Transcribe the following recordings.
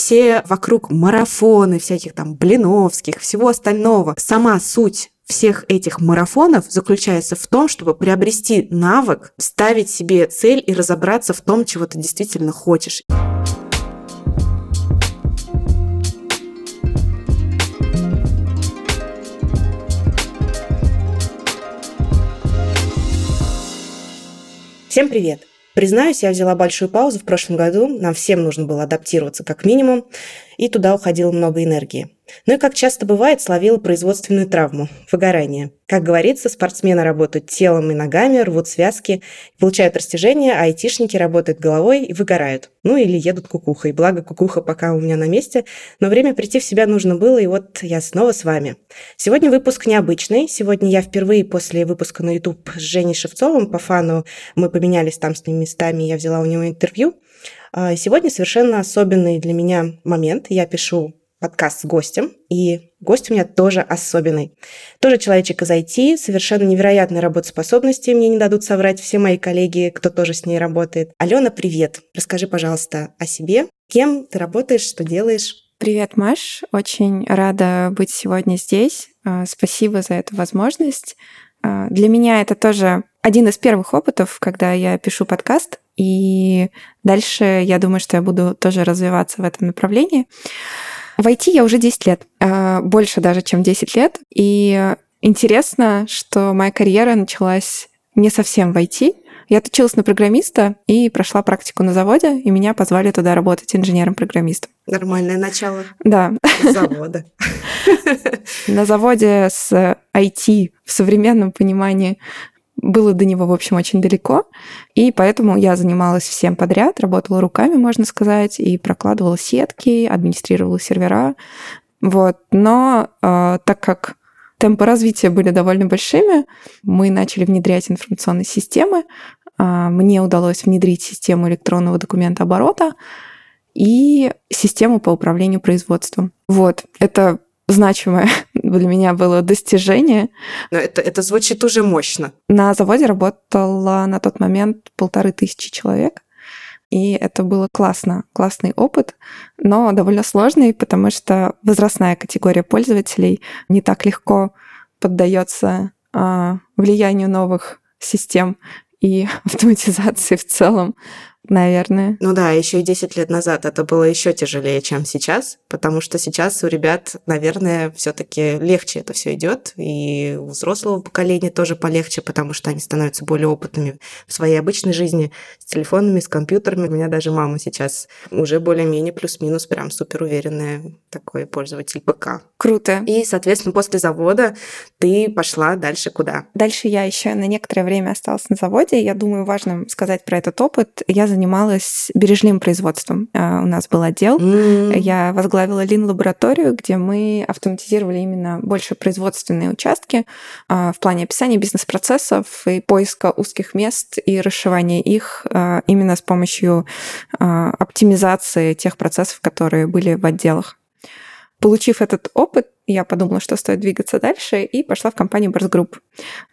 все вокруг марафоны всяких там Блиновских, всего остального. Сама суть всех этих марафонов заключается в том, чтобы приобрести навык, ставить себе цель и разобраться в том, чего ты действительно хочешь. Всем привет! Признаюсь, я взяла большую паузу в прошлом году, нам всем нужно было адаптироваться как минимум, и туда уходило много энергии. Ну и, как часто бывает, словила производственную травму – выгорание. Как говорится, спортсмены работают телом и ногами, рвут связки, получают растяжение, а айтишники работают головой и выгорают. Ну или едут кукухой. Благо, кукуха пока у меня на месте, но время прийти в себя нужно было, и вот я снова с вами. Сегодня выпуск необычный. Сегодня я впервые после выпуска на YouTube с Женей Шевцовым по фану, мы поменялись там с ним местами, я взяла у него интервью. А, сегодня совершенно особенный для меня момент. Я пишу подкаст с гостем, и гость у меня тоже особенный. Тоже человечек из IT, совершенно невероятной работоспособности, мне не дадут соврать все мои коллеги, кто тоже с ней работает. Алена, привет! Расскажи, пожалуйста, о себе. Кем ты работаешь, что делаешь? Привет, Маш. Очень рада быть сегодня здесь. А, спасибо за эту возможность. А, для меня это тоже один из первых опытов, когда я пишу подкаст, и дальше я думаю, что я буду тоже развиваться в этом направлении. В IT я уже 10 лет, а, больше даже, чем 10 лет. И интересно, что моя карьера началась не совсем в IT. Я отучилась на программиста и прошла практику на заводе, и меня позвали туда работать инженером-программистом. Нормальное начало. Да. Завода. На заводе с IT в современном понимании было до него, в общем, очень далеко, и поэтому я занималась всем подряд, работала руками, можно сказать, и прокладывала сетки, администрировала сервера, вот. Но э, так как темпы развития были довольно большими, мы начали внедрять информационные системы, э, мне удалось внедрить систему электронного документа оборота и систему по управлению производством. Вот, это значимое для меня было достижение. Но это, это звучит уже мощно. На заводе работало на тот момент полторы тысячи человек. И это было классно, классный опыт, но довольно сложный, потому что возрастная категория пользователей не так легко поддается а, влиянию новых систем и автоматизации в целом наверное. Ну да, еще и 10 лет назад это было еще тяжелее, чем сейчас, потому что сейчас у ребят, наверное, все-таки легче это все идет, и у взрослого поколения тоже полегче, потому что они становятся более опытными в своей обычной жизни с телефонами, с компьютерами. У меня даже мама сейчас уже более-менее плюс-минус прям супер уверенная такой пользователь ПК. Круто. И, соответственно, после завода ты пошла дальше куда? Дальше я еще на некоторое время осталась на заводе. Я думаю, важно сказать про этот опыт. Я занималась бережливым производством. А, у нас был отдел. Mm. Я возглавила лин-лабораторию, где мы автоматизировали именно больше производственные участки а, в плане описания бизнес-процессов и поиска узких мест и расшивания их а, именно с помощью оптимизации тех процессов, которые были в отделах. Получив этот опыт, я подумала, что стоит двигаться дальше, и пошла в компанию Birth Group.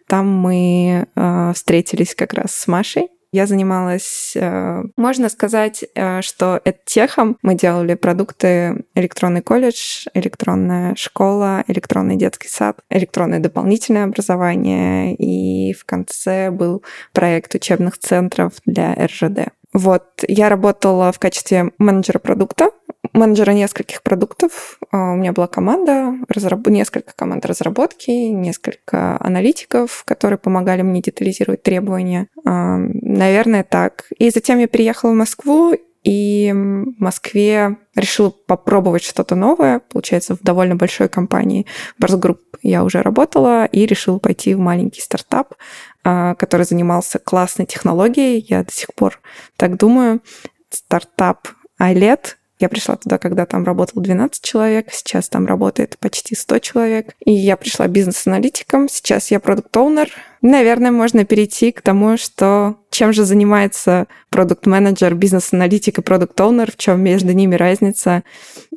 Там мы э, встретились как раз с Машей, я занималась, э, можно сказать, э, что это техом. Мы делали продукты электронный колледж, электронная школа, электронный детский сад, электронное дополнительное образование, и в конце был проект учебных центров для РЖД. Вот, я работала в качестве менеджера продукта, менеджера нескольких продуктов. А, у меня была команда, разраб... несколько команд разработки, несколько аналитиков, которые помогали мне детализировать требования. А, наверное, так. И затем я переехала в Москву, и в Москве решила попробовать что-то новое. Получается, в довольно большой компании Bars Group я уже работала и решила пойти в маленький стартап, а, который занимался классной технологией. Я до сих пор так думаю. Стартап iLet, я пришла туда, когда там работало 12 человек, сейчас там работает почти 100 человек. И я пришла бизнес-аналитиком, сейчас я продукт-оунер. Наверное, можно перейти к тому, что чем же занимается продукт-менеджер, бизнес-аналитик и продукт-оунер, в чем между ними разница.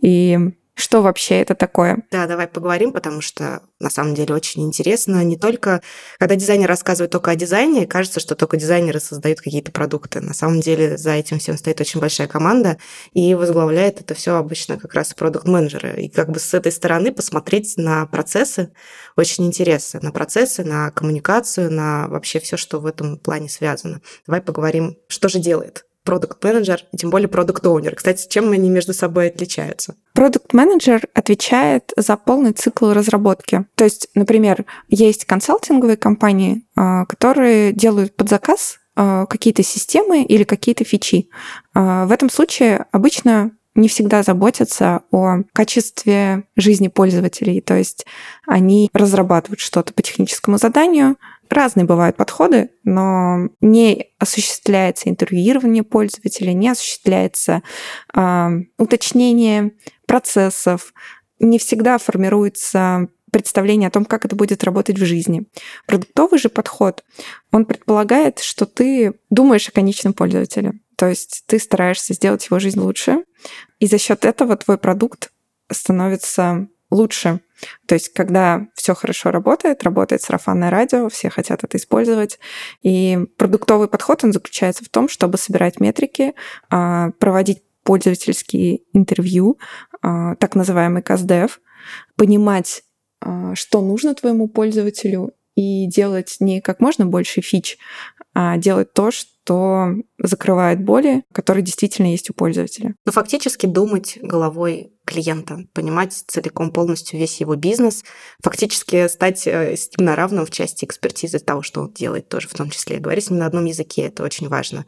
И Что вообще это такое? Да, давай поговорим, потому что на самом деле очень интересно. Не только, когда дизайнер рассказывает только о дизайне, кажется, что только дизайнеры создают какие-то продукты. На самом деле за этим всем стоит очень большая команда, и возглавляет это все обычно как раз продукт-менеджеры. И как бы с этой стороны посмотреть на процессы очень интересно. На процессы, на коммуникацию, на вообще все, что в этом плане связано. Давай поговорим, что же делает продукт-менеджер, и тем более продукт-оунер. Кстати, чем они между собой отличаются? Продукт-менеджер отвечает за полный цикл разработки. То есть, например, есть консалтинговые компании, а, которые делают под заказ а, какие-то системы или какие-то фичи. А, в этом случае обычно не всегда заботятся о качестве жизни пользователей. То есть они разрабатывают что-то по техническому заданию, Разные бывают подходы, но не осуществляется интервьюирование пользователя, не осуществляется э, уточнение процессов, не всегда формируется представление о том, как это будет работать в жизни. Продуктовый же подход, он предполагает, что ты думаешь о конечном пользователе. То есть ты стараешься сделать его жизнь лучше, и за счет этого твой продукт становится лучше. То есть, когда все хорошо работает, работает сарафанное радио, все хотят это использовать. И продуктовый подход, он заключается в том, чтобы собирать метрики, а, проводить пользовательские интервью, а, так называемый КСДФ, понимать, а, что нужно твоему пользователю, и делать не как можно больше фич, а делать то, что закрывает боли, которые действительно есть у пользователя. Ну, фактически думать головой клиента, понимать целиком полностью весь его бизнес, фактически стать э, с ним на равном в части экспертизы того, что он делает тоже в том числе. Говорить с ним на одном языке, это очень важно.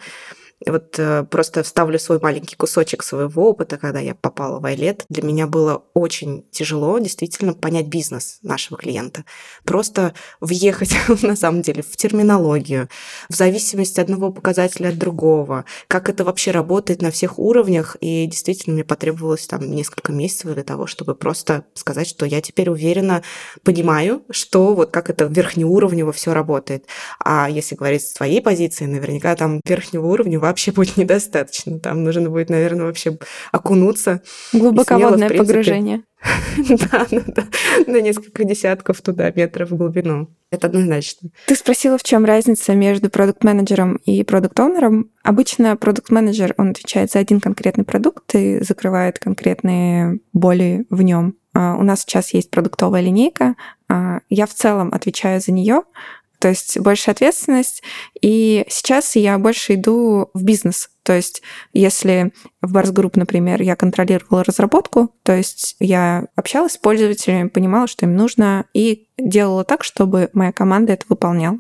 Вот э, просто вставлю свой маленький кусочек своего опыта, когда я попала в Айлет. Для меня было очень тяжело действительно понять бизнес нашего клиента. Просто въехать, на самом деле, в терминологию, в зависимости одного показателя от другого, как это вообще работает на всех уровнях. И действительно мне потребовалось там несколько месяцев для того, чтобы просто сказать, что я теперь уверенно понимаю, что вот как это верхнеуровнево все работает. А если говорить с твоей позиции, наверняка там верхнего уровня вообще будет недостаточно. Там нужно будет, наверное, вообще окунуться. Глубоководное смело, погружение. Да, на несколько десятков туда метров в глубину. Это однозначно. Ты спросила, в чем разница между продукт-менеджером и продукт-оунером. Обычно продукт-менеджер, он отвечает за один конкретный продукт и закрывает конкретные боли в нем. А, у нас сейчас есть продуктовая линейка. А, я в целом отвечаю за нее, то есть больше ответственность. И сейчас я больше иду в бизнес. То есть если в Group, например, я контролировала разработку, то есть я общалась с пользователями, понимала, что им нужно, и делала так, чтобы моя команда это выполняла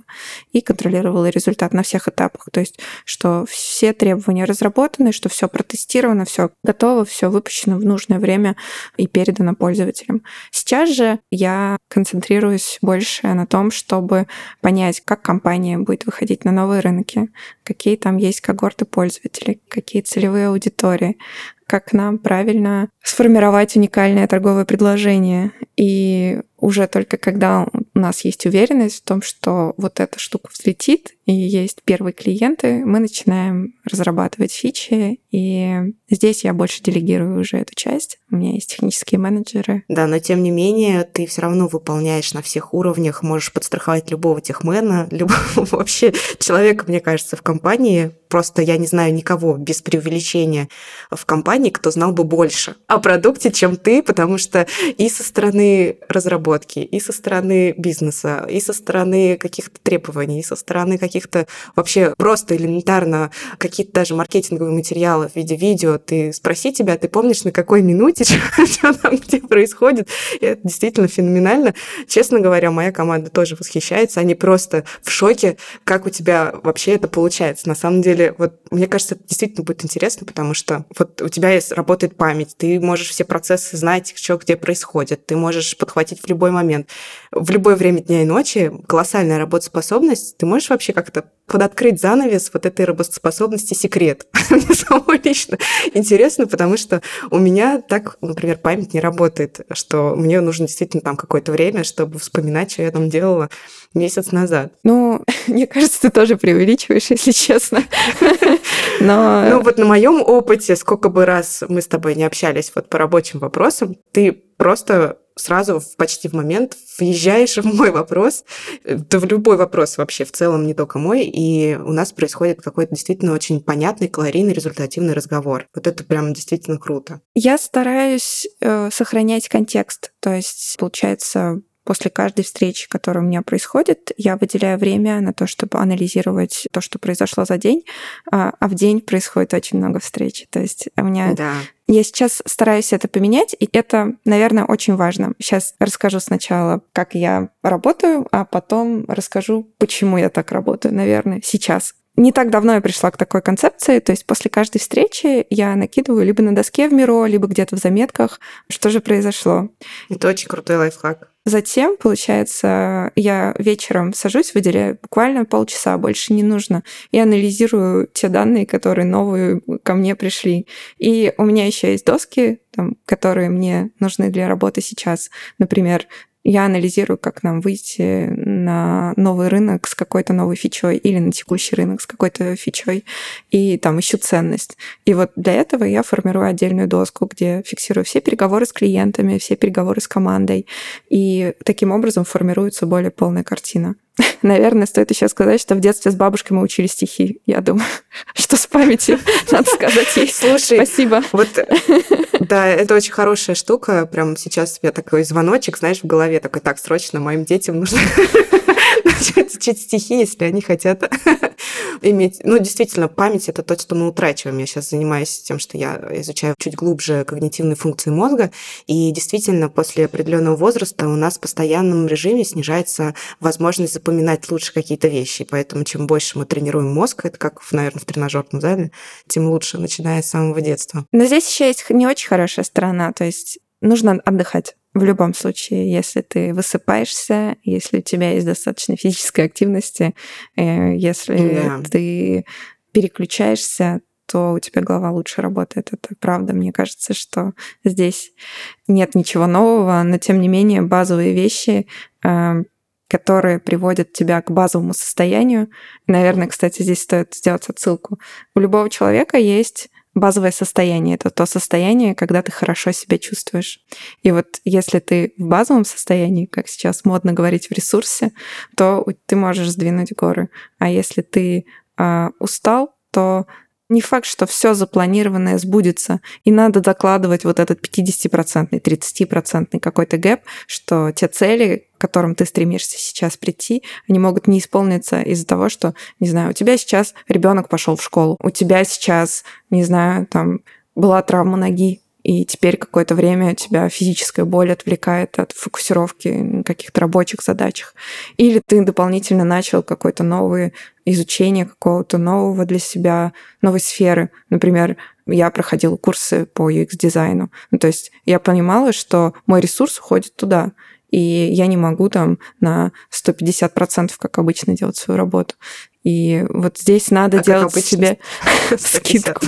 и контролировала результат на всех этапах. То есть, что все требования разработаны, что все протестировано, все готово, все выпущено в нужное время и передано пользователям. Сейчас же я концентрируюсь больше на том, чтобы понять, как компания будет выходить на новые рынки, какие там есть когорты пользователей, какие целевые аудитории, как нам правильно сформировать уникальное торговое предложение. И уже только когда у нас есть уверенность в том, что вот эта штука взлетит, и есть первые клиенты, мы начинаем разрабатывать фичи, и здесь я больше делегирую уже эту часть. У меня есть технические менеджеры. Да, но тем не менее ты все равно выполняешь на всех уровнях, можешь подстраховать любого техмена, любого вообще человека, мне кажется, в компании. Просто я не знаю никого без преувеличения в компании, кто знал бы больше о продукте, чем ты, потому что и со стороны разработки, и со стороны бизнеса, и со стороны каких-то требований, и со стороны каких-то вообще просто элементарно какие-то даже маркетинговые материалы в виде видео, ты спроси тебя, ты помнишь, на какой минуте, что там где происходит. И это действительно феноменально. Честно говоря, моя команда тоже восхищается. Они просто в шоке, как у тебя вообще это получается. На самом деле, вот мне кажется, это действительно будет интересно, потому что вот у тебя есть, работает память, ты можешь все процессы знать, что где происходит, ты можешь подхватить в любой момент, в любое время дня и ночи. Колоссальная работоспособность. Ты можешь вообще как как-то подоткрыть занавес вот этой работоспособности секрет. Мне самой лично интересно, потому что у меня так, например, память не работает, что мне нужно действительно там какое-то время, чтобы вспоминать, что я там делала месяц назад. Ну, мне кажется, ты тоже преувеличиваешь, если честно. Но... Ну вот на моем опыте, сколько бы раз мы с тобой не общались вот по рабочим вопросам, ты просто сразу почти в момент въезжаешь в мой вопрос, да в любой вопрос вообще в целом, не только мой, и у нас происходит какой-то действительно очень понятный, калорийный, результативный разговор. Вот это прям действительно круто. Я стараюсь э, сохранять контекст, то есть, получается, После каждой встречи, которая у меня происходит, я выделяю время на то, чтобы анализировать то, что произошло за день, а, а в день происходит очень много встреч. То есть у меня да. Я сейчас стараюсь это поменять, и это, наверное, очень важно. Сейчас расскажу сначала, как я работаю, а потом расскажу, почему я так работаю, наверное, сейчас. Не так давно я пришла к такой концепции, то есть после каждой встречи я накидываю либо на доске в Миро, либо где-то в заметках, что же произошло. Это очень крутой лайфхак. Затем, получается, я вечером сажусь, выделяю буквально полчаса, больше не нужно, и анализирую те данные, которые новые ко мне пришли. И у меня еще есть доски, там, которые мне нужны для работы сейчас. Например, я анализирую, как нам выйти на новый рынок с какой-то новой фичой или на текущий рынок с какой-то фичой, и там ищу ценность. И вот для этого я формирую отдельную доску, где фиксирую все переговоры с клиентами, все переговоры с командой, и таким образом формируется более полная картина. Наверное, стоит еще сказать, что в детстве с бабушкой мы учили стихи. Я думаю, что с памяти надо сказать ей Слушай, спасибо. Вот, да, это очень хорошая штука. Прям сейчас у меня такой звоночек, знаешь, в голове такой, так, срочно моим детям нужно начать учить стихи, если они хотят иметь... Ну, действительно, память — это то, что мы утрачиваем. Я сейчас занимаюсь тем, что я изучаю чуть глубже когнитивные функции мозга, и действительно, после определенного возраста у нас в постоянном режиме снижается возможность запоминать лучше какие-то вещи. Поэтому чем больше мы тренируем мозг, это как, наверное, в тренажерном зале, тем лучше, начиная с самого детства. Но здесь еще есть не очень хорошая сторона, то есть нужно отдыхать. В любом случае, если ты высыпаешься, если у тебя есть достаточно физической активности, э, если yeah. ты переключаешься, то у тебя голова лучше работает. Это правда. Мне кажется, что здесь нет ничего нового, но тем не менее базовые вещи, э, которые приводят тебя к базовому состоянию. Наверное, кстати, здесь стоит сделать отсылку. У любого человека есть базовое состояние. Это то состояние, когда ты хорошо себя чувствуешь. И вот если ты в базовом состоянии, как сейчас модно говорить, в ресурсе, то ты можешь сдвинуть горы. А если ты э, устал, то не факт, что все запланированное сбудется, и надо докладывать вот этот 50-процентный, 30-процентный какой-то гэп, что те цели, к которым ты стремишься сейчас прийти, они могут не исполниться из-за того, что, не знаю, у тебя сейчас ребенок пошел в школу, у тебя сейчас, не знаю, там была травма ноги, и теперь какое-то время тебя физическая боль отвлекает от фокусировки каких-то рабочих задачах. Или ты дополнительно начал какое-то новое изучение какого-то нового для себя, новой сферы. Например, я проходила курсы по UX-дизайну. Ну, то есть я понимала, что мой ресурс уходит туда и я не могу там на 150% как обычно делать свою работу. И вот здесь надо а делать себе скидку.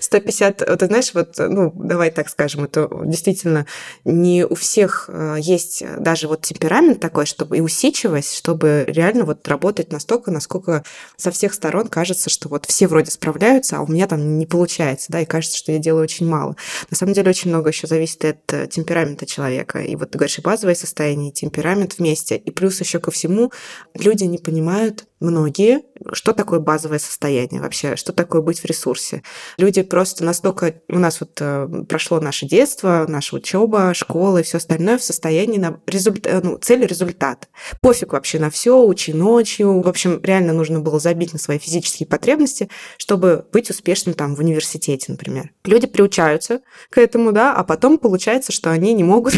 150, ты знаешь, вот, ну, давай так скажем, это действительно не у всех э, есть даже вот темперамент такой, чтобы и усидчивость, чтобы реально вот работать настолько, насколько со всех сторон кажется, что вот все вроде справляются, а у меня там не получается, да, и кажется, что я делаю очень мало. На самом деле очень много еще зависит от э, темперамента человека. И вот ты говоришь, и базовое состояние, и темперамент вместе. И плюс еще ко всему люди не понимают, Gewalt многие, что такое базовое состояние вообще, что такое быть в ресурсе. Люди просто настолько... У нас вот э, прошло наше детство, наша учеба, школа и все остальное в состоянии на результат, ну, цель результат. Пофиг вообще на все, учи ночью. В общем, реально нужно было забить на свои физические потребности, чтобы быть успешным там в университете, например. Люди приучаются к этому, да, а потом получается, что они не могут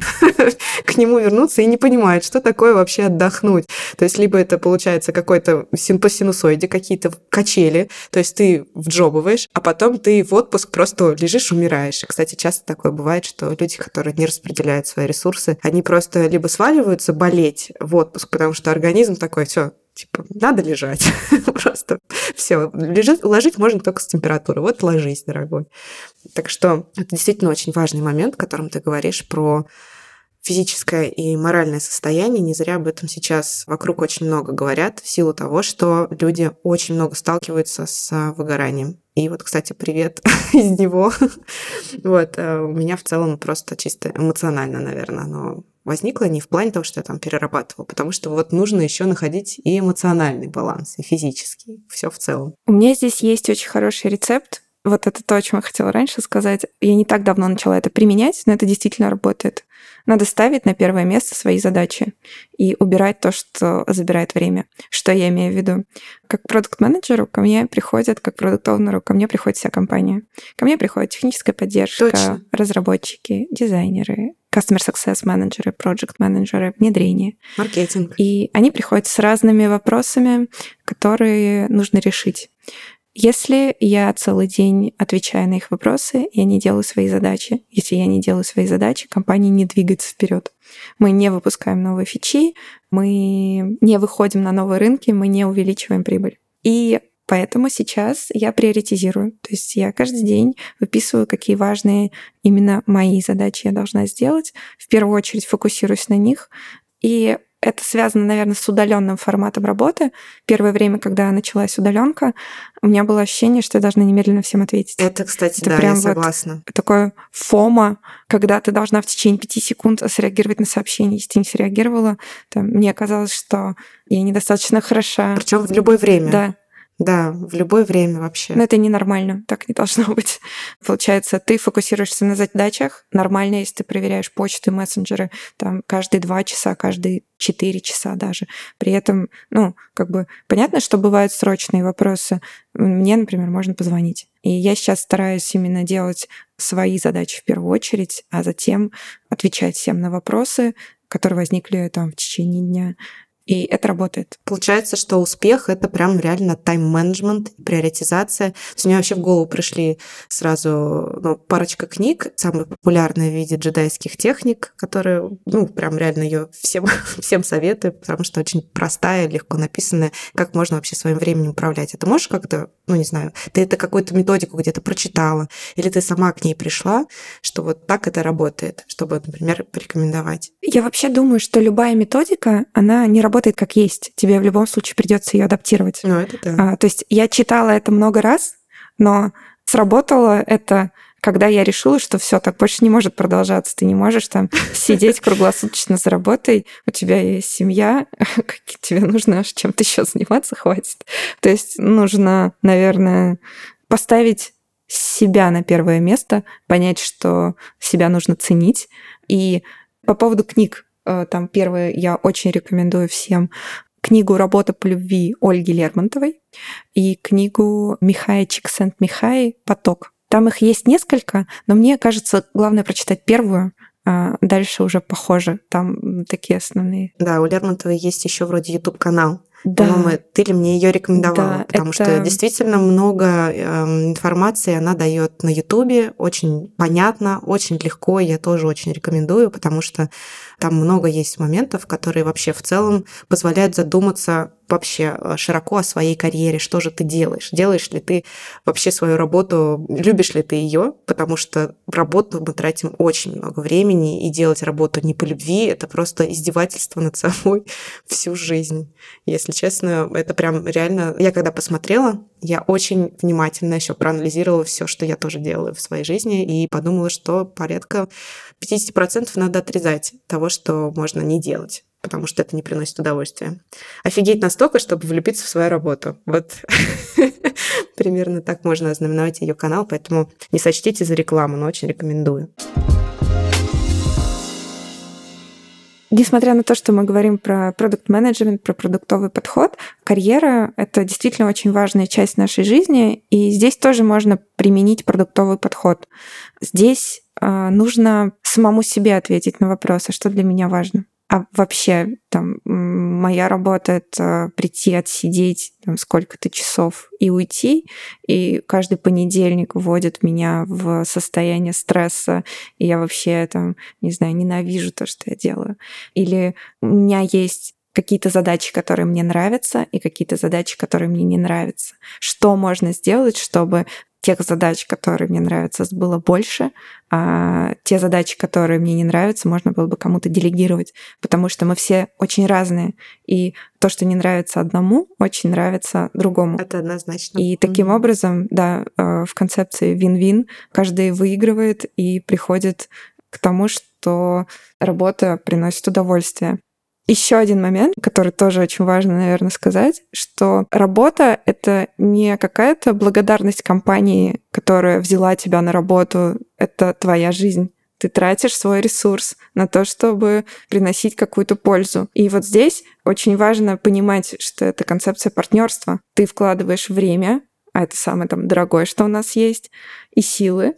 к нему вернуться и не понимают, что такое вообще отдохнуть. То есть либо это получается какой-то по синусоиде какие-то качели, то есть ты вджобываешь, а потом ты в отпуск просто лежишь, умираешь. Кстати, часто такое бывает, что люди, которые не распределяют свои ресурсы, они просто либо сваливаются болеть в отпуск, потому что организм такой, все, Типа, надо лежать. Просто все. Лежать, ложить можно только с температурой. Вот ложись, дорогой. Так что это действительно очень важный момент, о котором ты говоришь про физическое и моральное состояние. Не зря об этом сейчас вокруг очень много говорят, в силу того, что люди очень много сталкиваются с выгоранием. И вот, кстати, привет из него. вот, э, у меня в целом просто чисто эмоционально, наверное, оно возникло не в плане того, что я там перерабатывала, потому что вот нужно еще находить и эмоциональный баланс, и физический, все в целом. У меня здесь есть очень хороший рецепт. Вот это то, о чем я хотела раньше сказать. Я не так давно начала это применять, но это действительно работает. Надо ставить на первое место свои задачи и убирать то, что забирает время. Что я имею в виду? Как продукт-менеджеру ко мне приходят, как продукт-оунеру, ко мне приходит вся компания. Ко мне приходит техническая поддержка, Точно. разработчики, дизайнеры, customer success менеджеры, project менеджеры, внедрение. Маркетинг. И они приходят с разными вопросами, которые нужно решить. Если я целый день отвечаю на их вопросы, я не делаю свои задачи. Если я не делаю свои задачи, компания не двигается вперед. Мы не выпускаем новые фичи, мы не выходим на новые рынки, мы не увеличиваем прибыль. И Поэтому сейчас я приоритизирую. То есть я каждый день выписываю, какие важные именно мои задачи я должна сделать. В первую очередь фокусируюсь на них. И это связано, наверное, с удаленным форматом работы. Первое время, когда началась удаленка, у меня было ощущение, что я должна немедленно всем ответить. Это, кстати, это да, прям я согласна. Вот такое фома, когда ты должна в течение пяти секунд среагировать на сообщение. Если ты не среагировала, то мне казалось, что я недостаточно хороша. Причем в любое время. Да. Да, в любое время вообще. Но это ненормально, так не должно быть. Получается, ты фокусируешься на задачах. Нормально, если ты проверяешь почты, мессенджеры там каждые два часа, каждые четыре часа даже. При этом, ну, как бы понятно, что бывают срочные вопросы. Мне, например, можно позвонить. И я сейчас стараюсь именно делать свои задачи в первую очередь, а затем отвечать всем на вопросы, которые возникли там в течение дня. И это работает. Получается, что успех — это прям реально тайм-менеджмент, приоритизация. То есть мне вообще в голову пришли сразу ну, парочка книг, самые популярные в виде джедайских техник, которые, ну, прям реально ее всем, всем советую, потому что очень простая, легко написанная, как можно вообще своим временем управлять. Это можешь как-то, ну, не знаю, ты это какую-то методику где-то прочитала, или ты сама к ней пришла, что вот так это работает, чтобы, например, порекомендовать? Я вообще думаю, что любая методика, она не работает работает как есть. Тебе в любом случае придется ее адаптировать. Ну, это да. А, то есть я читала это много раз, но сработало это когда я решила, что все так больше не может продолжаться, ты не можешь там сидеть круглосуточно за работой, у тебя есть семья, тебе нужно чем-то еще заниматься, хватит. То есть нужно, наверное, поставить себя на первое место, понять, что себя нужно ценить. И по поводу книг, там первое я очень рекомендую всем книгу «Работа по любви» Ольги Лермонтовой и книгу Михая Чиксент-Михай «Поток». Там их есть несколько, но мне кажется, главное прочитать первую, а дальше уже похоже. Там такие основные. Да, у Лермонтовой есть еще вроде YouTube канал да. По-моему, ты ли мне ее рекомендовала? Да, потому это... что действительно много э, информации она дает на Ютубе, очень понятно, очень легко. Я тоже очень рекомендую, потому что там много есть моментов, которые вообще в целом позволяют задуматься вообще э, широко о своей карьере, что же ты делаешь, делаешь ли ты вообще свою работу, любишь ли ты ее, потому что в работу мы тратим очень много времени, и делать работу не по любви, это просто издевательство над собой всю жизнь. Если честно, это прям реально... Я когда посмотрела, я очень внимательно еще проанализировала все, что я тоже делаю в своей жизни, и подумала, что порядка 50% надо отрезать того, что можно не делать потому что это не приносит удовольствия. Офигеть настолько, чтобы влюбиться в свою работу. Вот примерно так можно ознаменовать ее канал, поэтому не сочтите за рекламу, но очень рекомендую. Несмотря на то, что мы говорим про продукт менеджмент про продуктовый подход, карьера — это действительно очень важная часть нашей жизни, и здесь тоже можно применить продуктовый подход. Здесь э, нужно самому себе ответить на вопрос, а что для меня важно. А вообще, там, моя работа — это прийти, отсидеть там, сколько-то часов и уйти. И каждый понедельник вводит меня в состояние стресса, и я вообще, там, не знаю, ненавижу то, что я делаю. Или у меня есть какие-то задачи, которые мне нравятся, и какие-то задачи, которые мне не нравятся. Что можно сделать, чтобы тех задач, которые мне нравятся, было больше, а те задачи, которые мне не нравятся, можно было бы кому-то делегировать, потому что мы все очень разные, и то, что не нравится одному, очень нравится другому. Это однозначно. И таким mm-hmm. образом, да, э, в концепции вин-вин каждый выигрывает и приходит к тому, что работа приносит удовольствие. Еще один момент, который тоже очень важно, наверное, сказать, что работа — это не какая-то благодарность компании, которая взяла тебя на работу, это твоя жизнь. Ты тратишь свой ресурс на то, чтобы приносить какую-то пользу. И вот здесь очень важно понимать, что это концепция партнерства. Ты вкладываешь время, а это самое там дорогое, что у нас есть, и силы,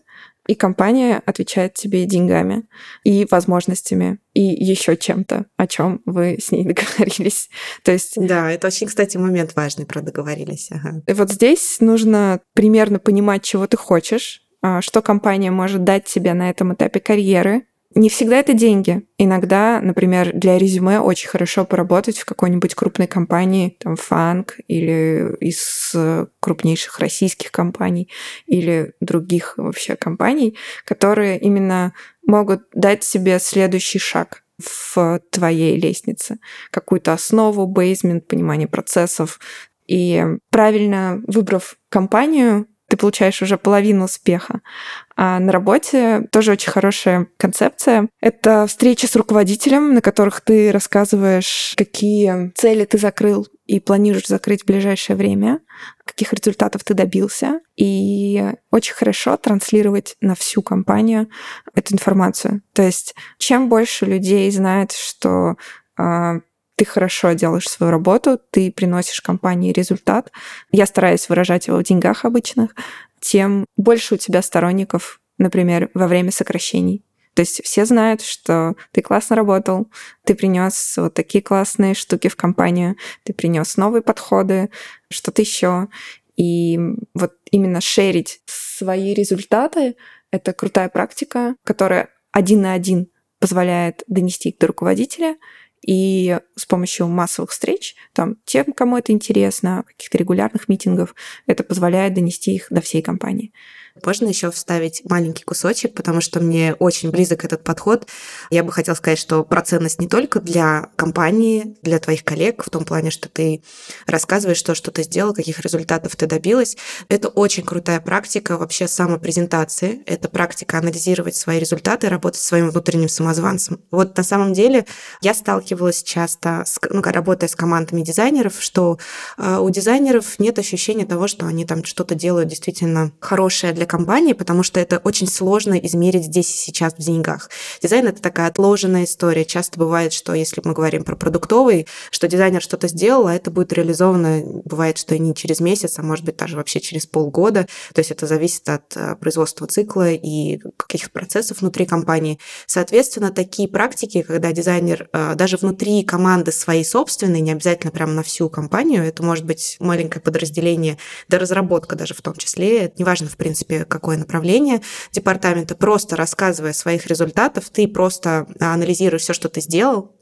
и компания отвечает тебе деньгами и возможностями и еще чем-то, о чем вы с ней договорились. То есть... Да, это очень, кстати, момент важный про договорились. Ага. И вот здесь нужно примерно понимать, чего ты хочешь, а, что компания может дать тебе на этом этапе карьеры, не всегда это деньги. Иногда, например, для резюме очень хорошо поработать в какой-нибудь крупной компании, там, Фанк или из крупнейших российских компаний или других вообще компаний, которые именно могут дать себе следующий шаг в твоей лестнице. Какую-то основу, бейсмент, понимание процессов. И правильно выбрав компанию, ты получаешь уже половину успеха. А на работе тоже очень хорошая концепция. Это встречи с руководителем, на которых ты рассказываешь, какие цели ты закрыл и планируешь закрыть в ближайшее время, каких результатов ты добился. И очень хорошо транслировать на всю компанию эту информацию. То есть чем больше людей знает, что а, ты хорошо делаешь свою работу, ты приносишь компании результат. Я стараюсь выражать его в деньгах обычных, тем больше у тебя сторонников, например, во время сокращений. То есть все знают, что ты классно работал, ты принес вот такие классные штуки в компанию, ты принес новые подходы, что-то еще. И вот именно шерить свои результаты — это крутая практика, которая один на один позволяет донести их до руководителя — и с помощью массовых встреч, там, тем, кому это интересно, каких-то регулярных митингов, это позволяет донести их до всей компании. Можно еще вставить маленький кусочек, потому что мне очень близок этот подход. Я бы хотела сказать, что про ценность не только для компании, для твоих коллег, в том плане, что ты рассказываешь то, что ты сделал, каких результатов ты добилась. Это очень крутая практика вообще самопрезентации. Это практика анализировать свои результаты, работать с своим внутренним самозванцем. Вот на самом деле я сталкивалась часто, с, ну, работая с командами дизайнеров, что э, у дизайнеров нет ощущения того, что они там что-то делают действительно хорошее для для компании, потому что это очень сложно измерить здесь и сейчас в деньгах. Дизайн — это такая отложенная история. Часто бывает, что если мы говорим про продуктовый, что дизайнер что-то сделал, а это будет реализовано, бывает, что и не через месяц, а может быть даже вообще через полгода. То есть это зависит от э, производства цикла и каких процессов внутри компании. Соответственно, такие практики, когда дизайнер э, даже внутри команды своей собственной, не обязательно прямо на всю компанию, это может быть маленькое подразделение, да разработка даже в том числе, это неважно, в принципе, принципе, какое направление департамента, просто рассказывая своих результатах, ты просто анализируешь все, что ты сделал,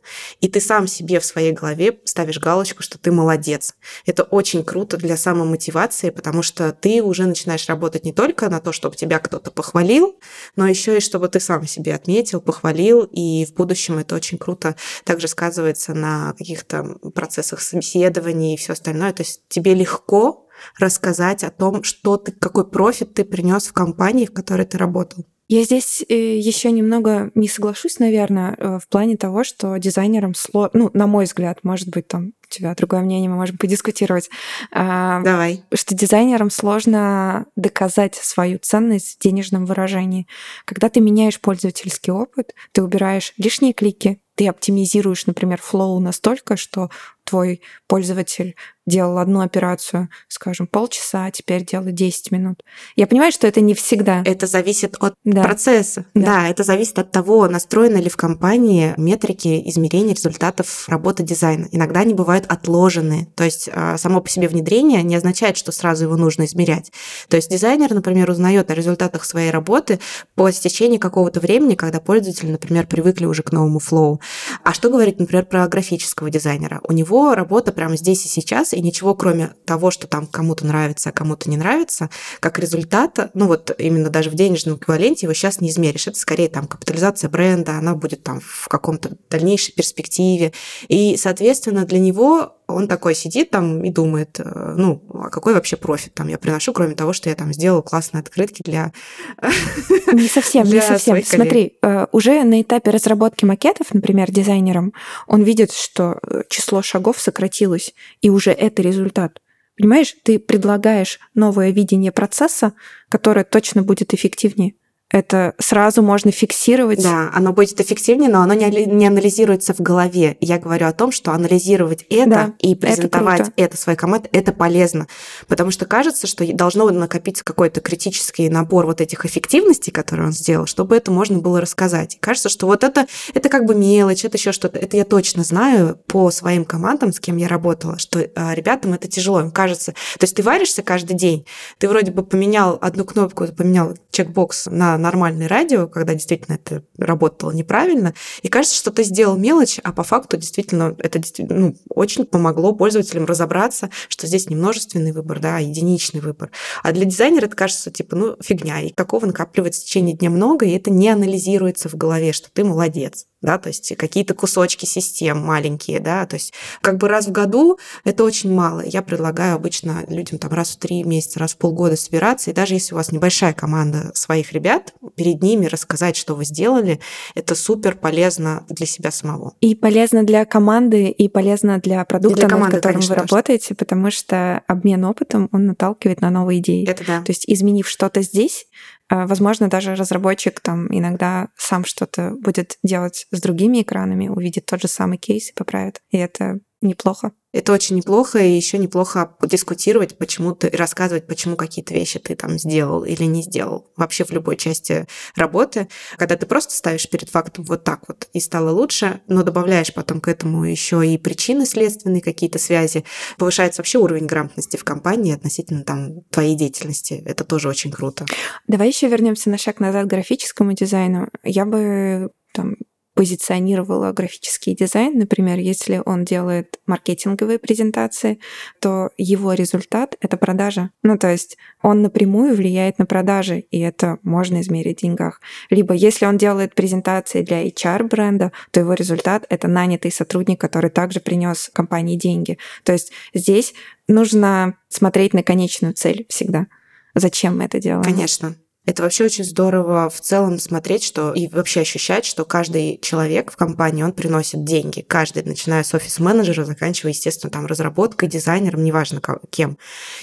и ты сам себе в своей голове ставишь галочку, что ты молодец. Это очень круто для самомотивации, потому что ты уже начинаешь работать не только на то, чтобы тебя кто-то похвалил, но еще и чтобы ты сам себе отметил, похвалил, и в будущем это очень круто также сказывается на каких-то процессах собеседований и все остальное. То есть тебе легко рассказать о том, что ты, какой профит ты принес в компании, в которой ты работал. Я здесь э, еще немного не соглашусь, наверное, э, в плане того, что дизайнерам сложно, ну, на мой взгляд, может быть, там у тебя другое мнение, мы можем подискутировать. А, Давай. Что дизайнерам сложно доказать свою ценность в денежном выражении. Когда ты меняешь пользовательский опыт, ты убираешь лишние клики, ты оптимизируешь, например, флоу настолько, что твой пользователь делал одну операцию, скажем, полчаса, а теперь делает 10 минут. Я понимаю, что это не всегда. Это зависит от да. процесса. Да. да, это зависит от того, настроены ли в компании метрики измерения результатов работы дизайна. Иногда они бывают отложены. То есть а, само по себе внедрение не означает, что сразу его нужно измерять. То есть дизайнер, например, узнает о результатах своей работы по стечении какого-то времени, когда пользователи, например, привыкли уже к новому флоу. А что говорить, например, про графического дизайнера? У него работа прямо здесь и сейчас и ничего, кроме того, что там кому-то нравится, а кому-то не нравится, как результата, ну вот именно даже в денежном эквиваленте его сейчас не измеришь. Это скорее там капитализация бренда, она будет там в каком-то дальнейшей перспективе. И, соответственно, для него он такой сидит там и думает, э, ну, а какой вообще профит там я приношу, кроме того, что я там сделал классные открытки для Не совсем, не совсем. Смотри, э, уже на этапе разработки макетов, например, дизайнером, он видит, что э, число шагов сократилось, и уже это результат. Понимаешь, ты предлагаешь новое видение процесса, которое точно будет эффективнее это сразу можно фиксировать. Да, оно будет эффективнее, но оно не, не анализируется в голове. Я говорю о том, что анализировать это да, и презентовать это, это своей команде, это полезно. Потому что кажется, что должно накопиться какой-то критический набор вот этих эффективностей, которые он сделал, чтобы это можно было рассказать. И кажется, что вот это, это как бы мелочь, это еще что-то. Это я точно знаю по своим командам, с кем я работала, что а, ребятам это тяжело. Им кажется... То есть ты варишься каждый день, ты вроде бы поменял одну кнопку, поменял чекбокс на нормальное радио, когда действительно это работало неправильно, и кажется, что ты сделал мелочь, а по факту действительно это ну, очень помогло пользователям разобраться, что здесь не множественный выбор, да, а единичный выбор. А для дизайнера это кажется, типа, ну, фигня, и какого накапливается в течение дня много, и это не анализируется в голове, что ты молодец да, то есть какие-то кусочки систем маленькие, да, то есть как бы раз в году это очень мало. Я предлагаю обычно людям там раз в три месяца, раз в полгода собираться, и даже если у вас небольшая команда своих ребят, перед ними рассказать, что вы сделали, это супер полезно для себя самого. И полезно для команды, и полезно для продукта, для команды, над которым конечно, вы работаете, потому что обмен опытом, он наталкивает на новые идеи. Это да. То есть изменив что-то здесь, а, возможно, даже разработчик там иногда сам что-то будет делать с другими экранами, увидит тот же самый кейс и поправит. И это неплохо. Это очень неплохо, и еще неплохо дискутировать, почему ты рассказывать, почему какие-то вещи ты там сделал или не сделал. Вообще в любой части работы, когда ты просто ставишь перед фактом вот так вот и стало лучше, но добавляешь потом к этому еще и причины следственные, какие-то связи, повышается вообще уровень грамотности в компании относительно там твоей деятельности. Это тоже очень круто. Давай еще вернемся на шаг назад к графическому дизайну. Я бы там позиционировала графический дизайн. Например, если он делает маркетинговые презентации, то его результат — это продажа. Ну, то есть он напрямую влияет на продажи, и это можно измерить в деньгах. Либо если он делает презентации для HR-бренда, то его результат — это нанятый сотрудник, который также принес компании деньги. То есть здесь нужно смотреть на конечную цель всегда. Зачем мы это делаем? Конечно. Это вообще очень здорово в целом смотреть, что и вообще ощущать, что каждый человек в компании, он приносит деньги. Каждый, начиная с офис-менеджера, заканчивая, естественно, там разработкой, дизайнером, неважно кем.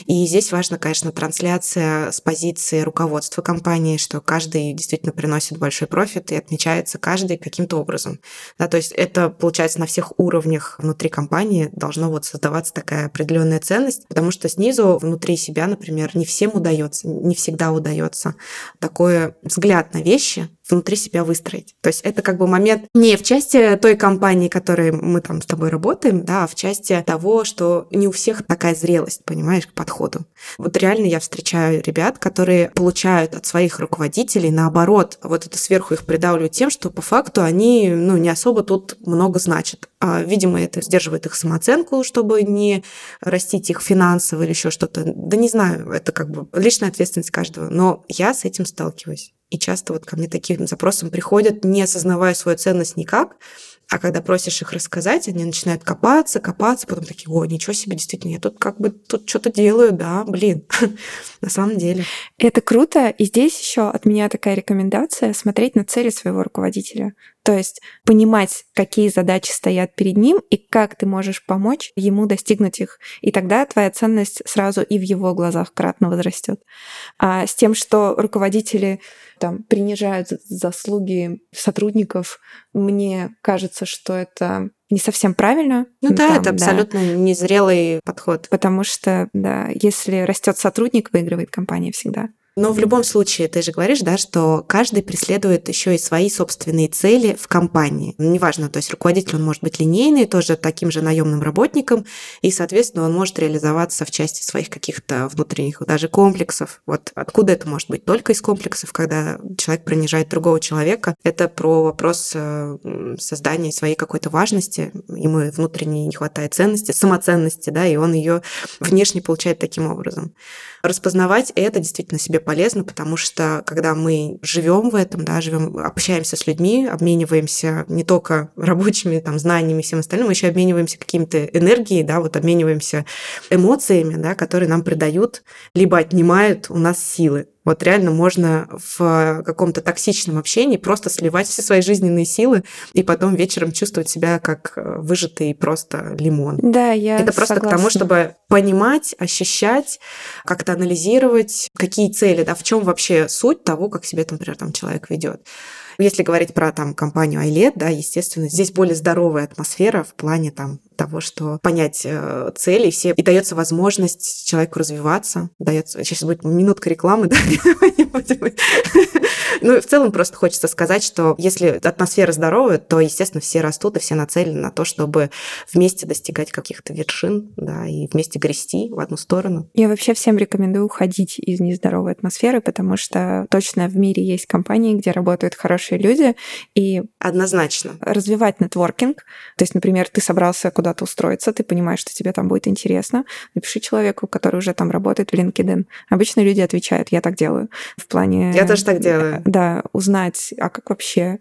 И здесь важно, конечно, трансляция с позиции руководства компании, что каждый действительно приносит большой профит и отмечается каждый каким-то образом. Да, то есть это, получается, на всех уровнях внутри компании должно вот создаваться такая определенная ценность, потому что снизу, внутри себя, например, не всем удается, не всегда удается такой взгляд на вещи, внутри себя выстроить. То есть это как бы момент не в части той компании, которой мы там с тобой работаем, да, а в части того, что не у всех такая зрелость, понимаешь, к подходу. Вот реально я встречаю ребят, которые получают от своих руководителей, наоборот, вот это сверху их придавливает тем, что по факту они, ну, не особо тут много значат. А, видимо, это сдерживает их самооценку, чтобы не растить их финансово или еще что-то. Да не знаю, это как бы личная ответственность каждого. Но я с этим сталкиваюсь. И часто вот ко мне таким запросом приходят, не осознавая свою ценность никак, а когда просишь их рассказать, они начинают копаться, копаться, потом такие, о, ничего себе, действительно, я тут как бы тут что-то делаю, да, блин, на самом деле. Это круто, и здесь еще от меня такая рекомендация смотреть на цели своего руководителя. То есть понимать, какие задачи стоят перед ним и как ты можешь помочь ему достигнуть их. И тогда твоя ценность сразу и в его глазах кратно возрастет. А с тем, что руководители там принижают заслуги сотрудников, мне кажется, что это не совсем правильно. Ну, да, там, это абсолютно да. незрелый подход. Потому что, да, если растет сотрудник, выигрывает компания всегда. Но в любом случае, ты же говоришь, да, что каждый преследует еще и свои собственные цели в компании. Неважно, то есть руководитель, он может быть линейный, тоже таким же наемным работником, и, соответственно, он может реализоваться в части своих каких-то внутренних даже комплексов. Вот откуда это может быть? Только из комплексов, когда человек принижает другого человека. Это про вопрос э, создания своей какой-то важности. Ему внутренне не хватает ценности, самоценности, да, и он ее внешне получает таким образом. Распознавать это действительно себе полезно, потому что когда мы живем в этом, да, живем, общаемся с людьми, обмениваемся не только рабочими там знаниями и всем остальным, мы еще обмениваемся какими-то энергией, да, вот обмениваемся эмоциями, да, которые нам придают либо отнимают у нас силы. Вот реально можно в каком-то токсичном общении просто сливать все свои жизненные силы и потом вечером чувствовать себя как э, выжатый просто лимон. Да, я Это просто согласна. к тому, чтобы понимать, ощущать, как-то анализировать, какие цели, да, в чем вообще суть того, как себе, например, там человек ведет. Если говорить про там компанию iLet, да, естественно, здесь более здоровая атмосфера в плане там того, что понять э, цели все, и дается возможность человеку развиваться, дается, сейчас будет минутка рекламы, да, ну, в целом просто хочется сказать, что если атмосфера здоровая, то, естественно, все растут и все нацелены на то, чтобы вместе достигать каких-то вершин, да, и вместе грести в одну сторону. Я вообще всем рекомендую уходить из нездоровой атмосферы, потому что точно в мире есть компании, где работают хорошие люди, и однозначно развивать нетворкинг. То есть, например, ты собрался куда куда-то устроиться, ты понимаешь, что тебе там будет интересно, напиши человеку, который уже там работает в LinkedIn. Обычно люди отвечают, я так делаю. В плане... Я тоже так делаю. Да, узнать, а как вообще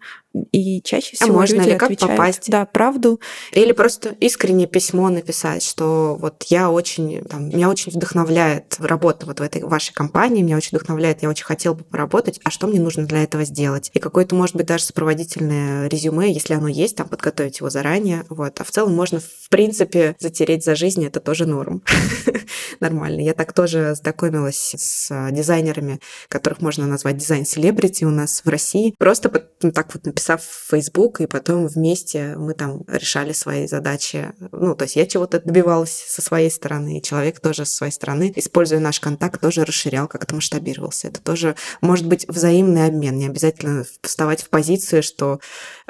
и чаще а всего а можно люди ли как отвечают, попасть? Да, правду. Или просто искренне письмо написать, что вот я очень, там, меня очень вдохновляет работа вот в этой вашей компании, меня очень вдохновляет, я очень хотел бы поработать, а что мне нужно для этого сделать? И какое-то, может быть, даже сопроводительное резюме, если оно есть, там подготовить его заранее. Вот. А в целом можно, в принципе, затереть за жизнь, это тоже норм. Нормально. Я так тоже знакомилась с дизайнерами, которых можно назвать дизайн-селебрити у нас в России. Просто ну, так вот написав в Facebook, и потом вместе мы там решали свои задачи. Ну, то есть я чего-то добивалась со своей стороны, и человек тоже со своей стороны, используя наш контакт, тоже расширял, как-то масштабировался. Это тоже может быть взаимный обмен. Не обязательно вставать в позицию, что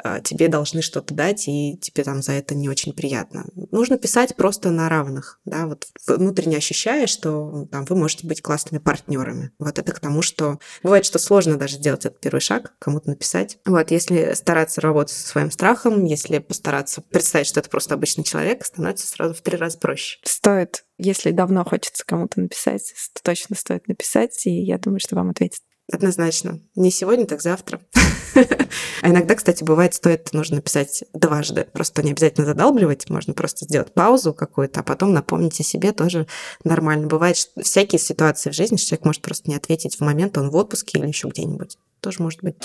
э, тебе должны что-то дать, и тебе там за это не очень приятно. Нужно писать просто на равных, да, вот внутренне ощущая, что там вы можете быть классными партнерами. Вот это к тому, что бывает, что сложно даже сделать этот первый шаг, кому-то написать. Вот, если стараться работать со своим страхом, если постараться представить, что это просто обычный человек, становится сразу в три раза проще. Стоит, если давно хочется кому-то написать, точно стоит написать, и я думаю, что вам ответят. Однозначно. Не сегодня, так завтра. А иногда, кстати, бывает, стоит, нужно написать дважды. Просто не обязательно задалбливать, можно просто сделать паузу какую-то, а потом напомнить о себе тоже нормально. Бывает всякие ситуации в жизни, что человек может просто не ответить в момент, он в отпуске или еще где-нибудь. Тоже может быть.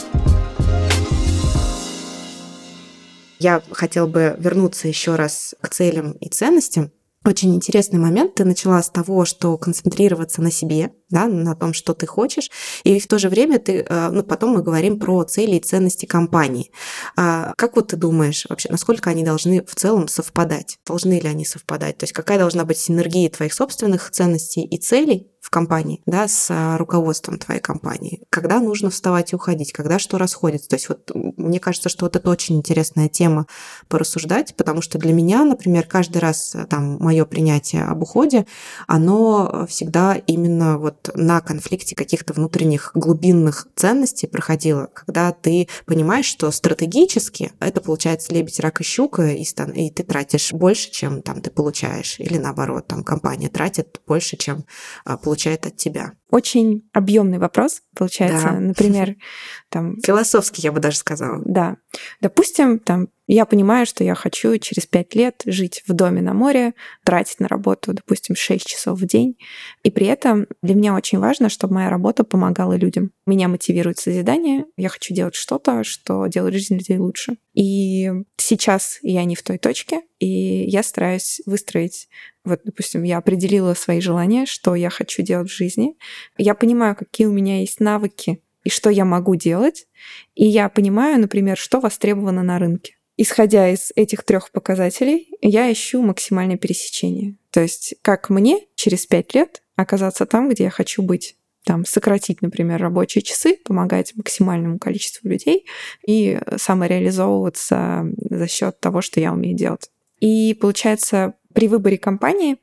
Я хотела бы вернуться еще раз к целям и ценностям. Очень интересный момент. Ты начала с того, что концентрироваться на себе, да, на том, что ты хочешь, и в то же время ты, э, ну, потом мы говорим про цели и ценности компании. А как вот ты думаешь вообще, насколько они должны в целом совпадать? Должны ли они совпадать? То есть какая должна быть синергия твоих собственных ценностей и целей в компании, да, с а, руководством твоей компании, когда нужно вставать и уходить, когда что расходится. То есть вот мне кажется, что вот это очень интересная тема порассуждать, потому что для меня, например, каждый раз э, там мое принятие об уходе, оно всегда именно вот на конфликте каких-то внутренних глубинных ценностей проходило, когда ты понимаешь, что стратегически это получается лебедь, рак и щука, и, и ты тратишь больше, чем там ты получаешь, или наоборот, там компания тратит больше, чем получает получает от тебя. Очень объемный вопрос, получается. Да. Например, там... Философский, я бы даже сказала. Да. Допустим, там я понимаю, что я хочу через пять лет жить в доме на море, тратить на работу, допустим, 6 часов в день. И при этом для меня очень важно, чтобы моя работа помогала людям. Меня мотивирует созидание, я хочу делать что-то, что делает жизнь людей лучше. И сейчас я не в той точке, и я стараюсь выстроить вот, допустим, я определила свои желания, что я хочу делать в жизни. Я понимаю, какие у меня есть навыки и что я могу делать. И я понимаю, например, что востребовано на рынке. исходя из этих трех показателей, я ищу максимальное пересечение. То есть, как мне через пять лет оказаться там, где я хочу быть там, сократить, например, рабочие часы, помогать максимальному количеству людей и самореализовываться за счет того, что я умею делать. И получается, при выборе компании,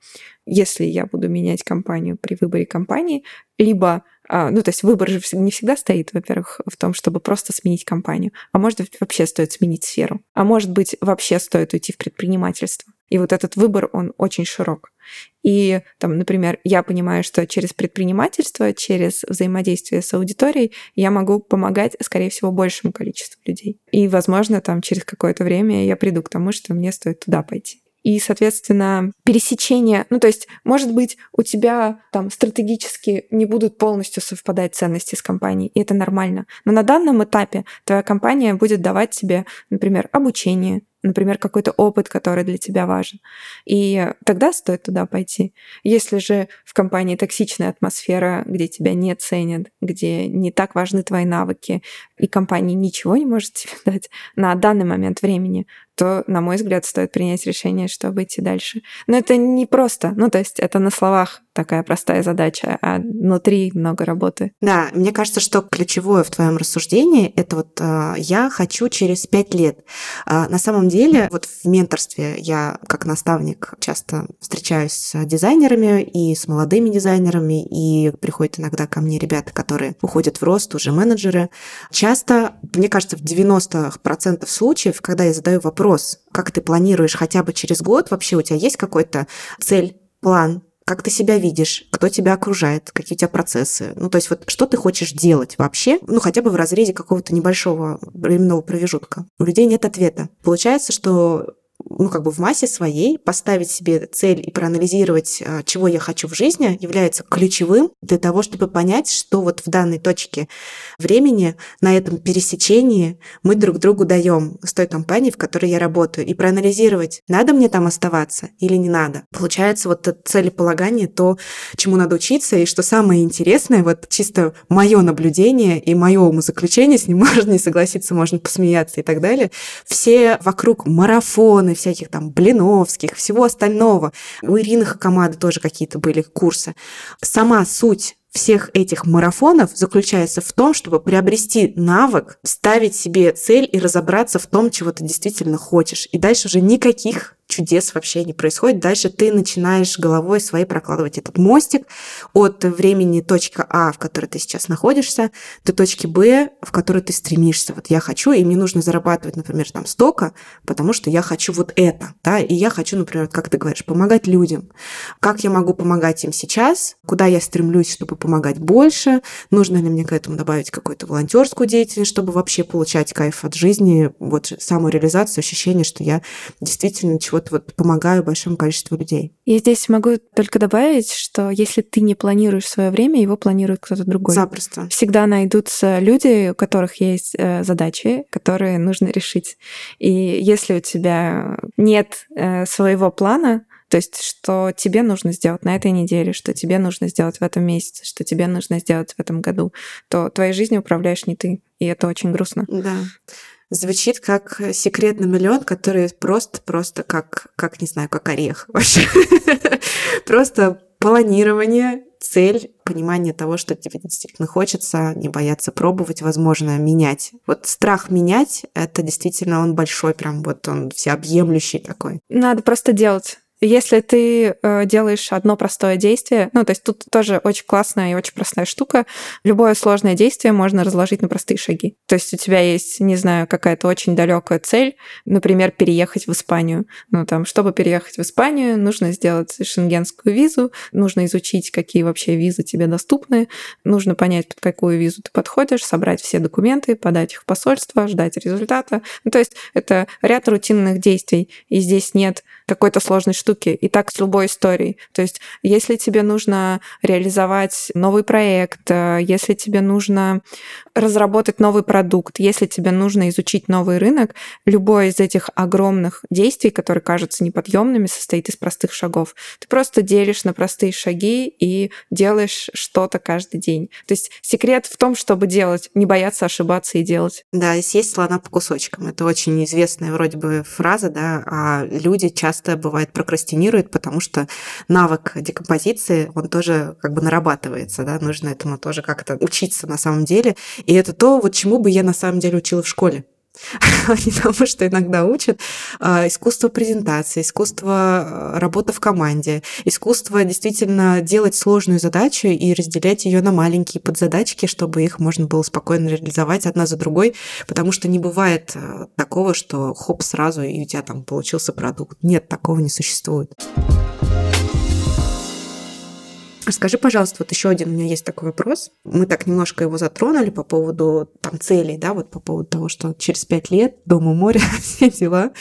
если я буду менять компанию при выборе компании, либо а, ну, то есть выбор же не всегда стоит, во-первых, в том, чтобы просто сменить компанию, а может быть, вообще стоит сменить сферу, а может быть, вообще стоит уйти в предпринимательство. И вот этот выбор, он очень широк. И, там, например, я понимаю, что через предпринимательство, через взаимодействие с аудиторией я могу помогать, скорее всего, большему количеству людей. И, возможно, там через какое-то время я приду к тому, что мне стоит туда пойти и, соответственно, пересечение, ну то есть, может быть, у тебя там стратегически не будут полностью совпадать ценности с компанией, и это нормально. Но на данном этапе твоя компания будет давать тебе, например, обучение, например, какой-то опыт, который для тебя важен. И тогда стоит туда пойти. Если же в компании токсичная атмосфера, где тебя не ценят, где не так важны твои навыки, и компания ничего не может тебе дать на данный момент времени, то, на мой взгляд, стоит принять решение, чтобы идти дальше. Но это не просто. Ну, то есть это на словах такая простая задача, а внутри много работы. Да, мне кажется, что ключевое в твоем рассуждении это вот э, я хочу через пять лет. Э, на самом деле, вот в менторстве я как наставник часто встречаюсь с дизайнерами и с молодыми дизайнерами, и приходят иногда ко мне ребята, которые уходят в рост, уже менеджеры. Часто, мне кажется, в 90% случаев, когда я задаю вопрос, как ты планируешь хотя бы через год, вообще у тебя есть какой-то цель, план, как ты себя видишь, кто тебя окружает, какие у тебя процессы. Ну, то есть вот что ты хочешь делать вообще, ну, хотя бы в разрезе какого-то небольшого временного промежутка. У людей нет ответа. Получается, что ну, как бы в массе своей поставить себе цель и проанализировать, а, чего я хочу в жизни, является ключевым для того, чтобы понять, что вот в данной точке времени, на этом пересечении мы друг другу даем с той компанией, в которой я работаю, и проанализировать, надо мне там оставаться или не надо. Получается вот это целеполагание, то, чему надо учиться, и что самое интересное, вот чисто мое наблюдение и мое умозаключение, с ним можно не согласиться, можно посмеяться и так далее, все вокруг марафоны, всяких там Блиновских, всего остального. У Ирины Хакамады тоже какие-то были курсы. Сама суть всех этих марафонов заключается в том, чтобы приобрести навык, ставить себе цель и разобраться в том, чего ты действительно хочешь. И дальше уже никаких чудес вообще не происходит. Дальше ты начинаешь головой своей прокладывать этот мостик от времени точка А, в которой ты сейчас находишься, до точки Б, в которой ты стремишься. Вот я хочу, и мне нужно зарабатывать, например, там столько, потому что я хочу вот это, да, и я хочу, например, как ты говоришь, помогать людям. Как я могу помогать им сейчас? Куда я стремлюсь, чтобы помогать больше? Нужно ли мне к этому добавить какую-то волонтерскую деятельность, чтобы вообще получать кайф от жизни, вот самореализацию, ощущение, что я действительно чего вот, вот помогаю большому количеству людей. Я здесь могу только добавить, что если ты не планируешь свое время, его планирует кто-то другой. Запросто. Всегда найдутся люди, у которых есть э, задачи, которые нужно решить. И если у тебя нет э, своего плана, то есть, что тебе нужно сделать на этой неделе, что тебе нужно сделать в этом месяце, что тебе нужно сделать в этом году, то твоей жизнью управляешь не ты. И это очень грустно. Да звучит как секрет на миллион, который просто-просто как, как, не знаю, как орех вообще. Просто планирование, цель, понимание того, что тебе действительно хочется, не бояться пробовать, возможно, менять. Вот страх менять, это действительно он большой, прям вот он всеобъемлющий такой. Надо просто делать. Если ты э, делаешь одно простое действие, ну, то есть тут тоже очень классная и очень простая штука. Любое сложное действие можно разложить на простые шаги. То есть у тебя есть, не знаю, какая-то очень далекая цель, например, переехать в Испанию. Ну, там, чтобы переехать в Испанию, нужно сделать шенгенскую визу, нужно изучить, какие вообще визы тебе доступны, нужно понять, под какую визу ты подходишь, собрать все документы, подать их в посольство, ждать результата. Ну, то есть это ряд рутинных действий, и здесь нет какой-то сложной штуки. И так с любой историей. То есть, если тебе нужно реализовать новый проект, э, если тебе нужно разработать новый продукт, если тебе нужно изучить новый рынок, любое из этих огромных действий, которые кажутся неподъемными, состоит из простых шагов. Ты просто делишь на простые шаги и делаешь что-то каждый день. То есть секрет в том, чтобы делать, не бояться ошибаться и делать. Да, съесть слона по кусочкам. Это очень известная вроде бы фраза, да, а люди часто, бывает, прокрастинируют, потому что навык декомпозиции, он тоже как бы нарабатывается, да, нужно этому тоже как-то учиться на самом деле. И это то, вот чему бы я на самом деле учила в школе не тому, что иногда учат. А, искусство презентации, искусство а, работы в команде, искусство действительно делать сложную задачу и разделять ее на маленькие подзадачки, чтобы их можно было спокойно реализовать одна за другой, потому что не бывает а, такого, что хоп, сразу и у тебя там получился продукт. Нет, такого не существует. Расскажи, пожалуйста, вот еще один у меня есть такой вопрос. Мы так немножко его затронули по поводу там целей, да, вот по поводу того, что через пять лет дом у моря, все дела.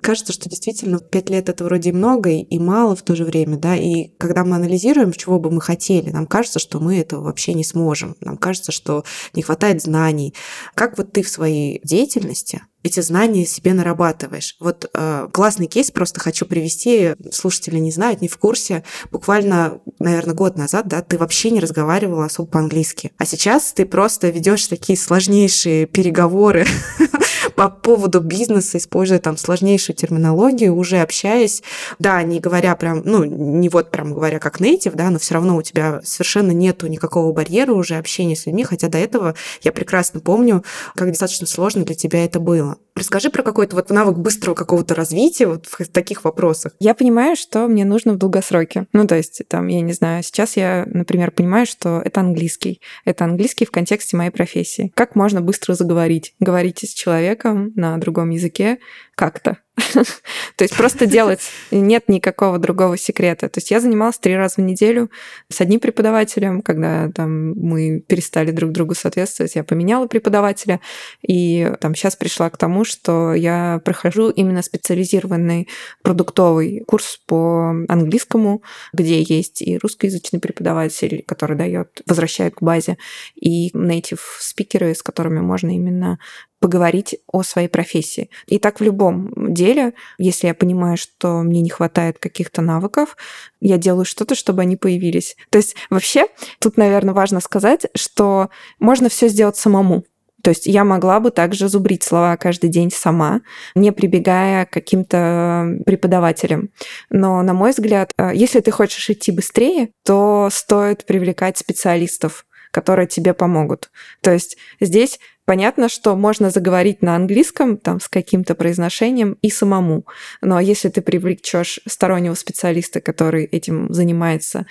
Кажется, что действительно пять лет это вроде много и мало в то же время, да, и когда мы анализируем, чего бы мы хотели, нам кажется, что мы этого вообще не сможем. Нам кажется, что не хватает знаний. Как вот ты в своей деятельности эти знания себе нарабатываешь. Вот э, классный кейс просто хочу привести. Слушатели не знают, не в курсе. Буквально, наверное, год назад, да, ты вообще не разговаривала особо по-английски. А сейчас ты просто ведешь такие сложнейшие переговоры по поводу бизнеса, используя там сложнейшую терминологию, уже общаясь, да, не говоря прям, ну, не вот прям говоря как нейтив, да, но все равно у тебя совершенно нету никакого барьера уже общения с людьми, хотя до этого я прекрасно помню, как достаточно сложно для тебя это было. Расскажи про какой-то вот навык быстрого какого-то развития вот в таких вопросах. Я понимаю, что мне нужно в долгосроке. Ну, то есть, там, я не знаю, сейчас я, например, понимаю, что это английский. Это английский в контексте моей профессии. Как можно быстро заговорить? Говорите с человеком на другом языке как-то. То есть просто делать нет никакого другого секрета. То есть я занималась три раза в неделю с одним преподавателем, когда там мы перестали друг другу соответствовать, я поменяла преподавателя, и там сейчас пришла к тому, что я прохожу именно специализированный продуктовый курс по английскому, где есть и русскоязычный преподаватель, который дает, возвращает к базе, и native спикеры, с которыми можно именно поговорить о своей профессии. И так в любом деле, если я понимаю, что мне не хватает каких-то навыков, я делаю что-то, чтобы они появились. То есть вообще тут, наверное, важно сказать, что можно все сделать самому. То есть я могла бы также зубрить слова каждый день сама, не прибегая к каким-то преподавателям. Но, на мой взгляд, э, если ты хочешь идти быстрее, то стоит привлекать специалистов, которые тебе помогут. То есть здесь Понятно, что можно заговорить на английском там с каким-то произношением и самому. Но если ты привлечешь стороннего специалиста, который этим занимается,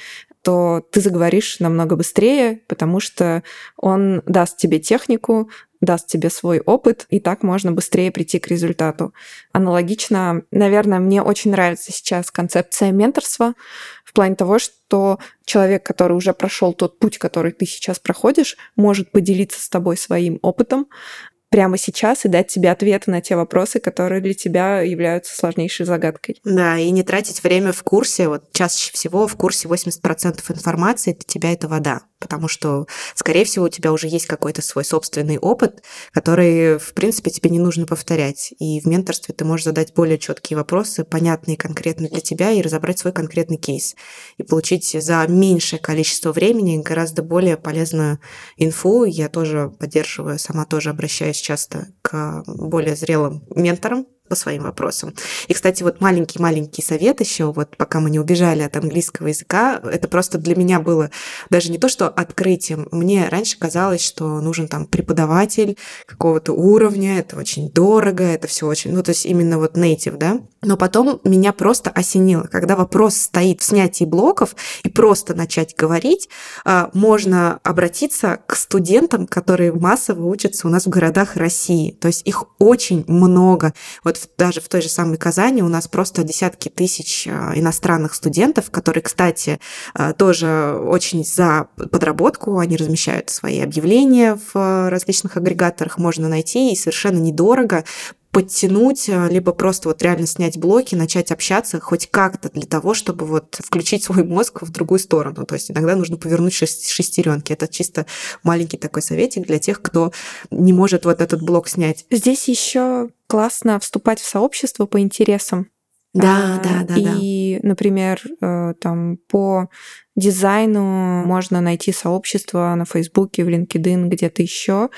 то ты заговоришь намного быстрее, потому что он даст тебе технику, даст тебе свой опыт, и так можно быстрее прийти к результату. Аналогично, наверное, мне очень нравится сейчас концепция менторства в плане того, что человек, который уже прошел тот путь, который ты сейчас проходишь, может поделиться с тобой своим опытом, прямо сейчас и дать тебе ответы на те вопросы, которые для тебя являются сложнейшей загадкой. Да, и не тратить время в курсе. Вот чаще всего в курсе 80% информации для тебя это вода потому что, скорее всего, у тебя уже есть какой-то свой собственный опыт, который, в принципе, тебе не нужно повторять. И в менторстве ты можешь задать более четкие вопросы, понятные конкретно для тебя, и разобрать свой конкретный кейс. И получить за меньшее количество времени гораздо более полезную инфу. Я тоже поддерживаю, сама тоже обращаюсь часто к более зрелым менторам, по своим вопросам. И, кстати, вот маленький-маленький совет еще, вот пока мы не убежали от английского языка, это просто для меня было даже не то, что открытием. Мне раньше казалось, что нужен там преподаватель какого-то уровня, это очень дорого, это все очень, ну, то есть именно вот native, да. Но потом меня просто осенило, когда вопрос стоит в снятии блоков и просто начать говорить, а, можно обратиться к студентам, которые массово учатся у нас в городах России. То есть их очень много. Вот даже в той же самой Казани у нас просто десятки тысяч а, иностранных студентов, которые, кстати, а, тоже очень за подработку, они размещают свои объявления в различных агрегаторах, можно найти и совершенно недорого подтянуть, э, либо просто вот реально снять блоки, начать общаться хоть как-то для того, чтобы вот включить свой мозг в другую сторону. То есть иногда нужно повернуть шестеренки. Это чисто маленький такой советик для тех, кто не может вот этот блок снять. Здесь еще классно вступать в сообщество по интересам. Да, а, да, да. И, да. например, э, там по дизайну можно найти сообщество на Фейсбуке, в LinkedIn, где-то еще,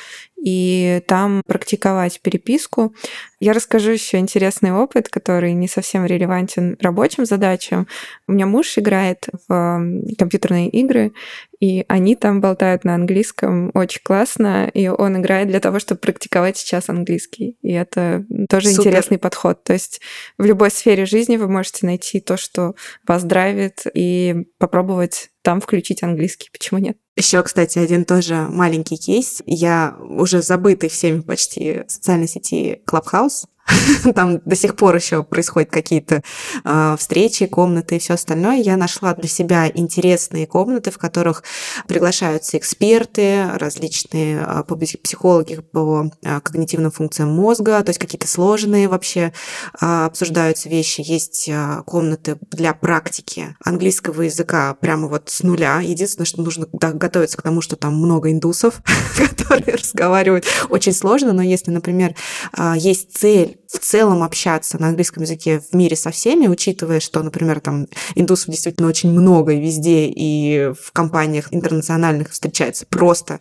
и там практиковать переписку. Я расскажу еще интересный опыт, который не совсем релевантен рабочим задачам. У меня муж играет в компьютерные игры, и они там болтают на английском очень классно, и он играет для того, чтобы практиковать сейчас английский. И это тоже Супер. интересный подход. То есть в любой сфере жизни вы можете найти то, что вас драйвит, и попробовать там включить английский. Почему нет? Еще, кстати, один тоже маленький кейс. Я уже забытый всеми почти социальной сети Clubhouse там до сих пор еще происходят какие-то э, встречи, комнаты и все остальное. Я нашла для себя интересные комнаты, в которых приглашаются эксперты, различные э, психологи по э, когнитивным функциям мозга, то есть какие-то сложные вообще э, обсуждаются вещи. Есть э, комнаты для практики английского языка прямо вот с нуля. Единственное, что нужно да, готовиться к тому, что там много индусов, которые разговаривают. Очень сложно, но если, например, э, есть цель в целом общаться на английском языке в мире со всеми, учитывая, что, например, там индусов действительно очень много и везде, и в компаниях интернациональных встречается просто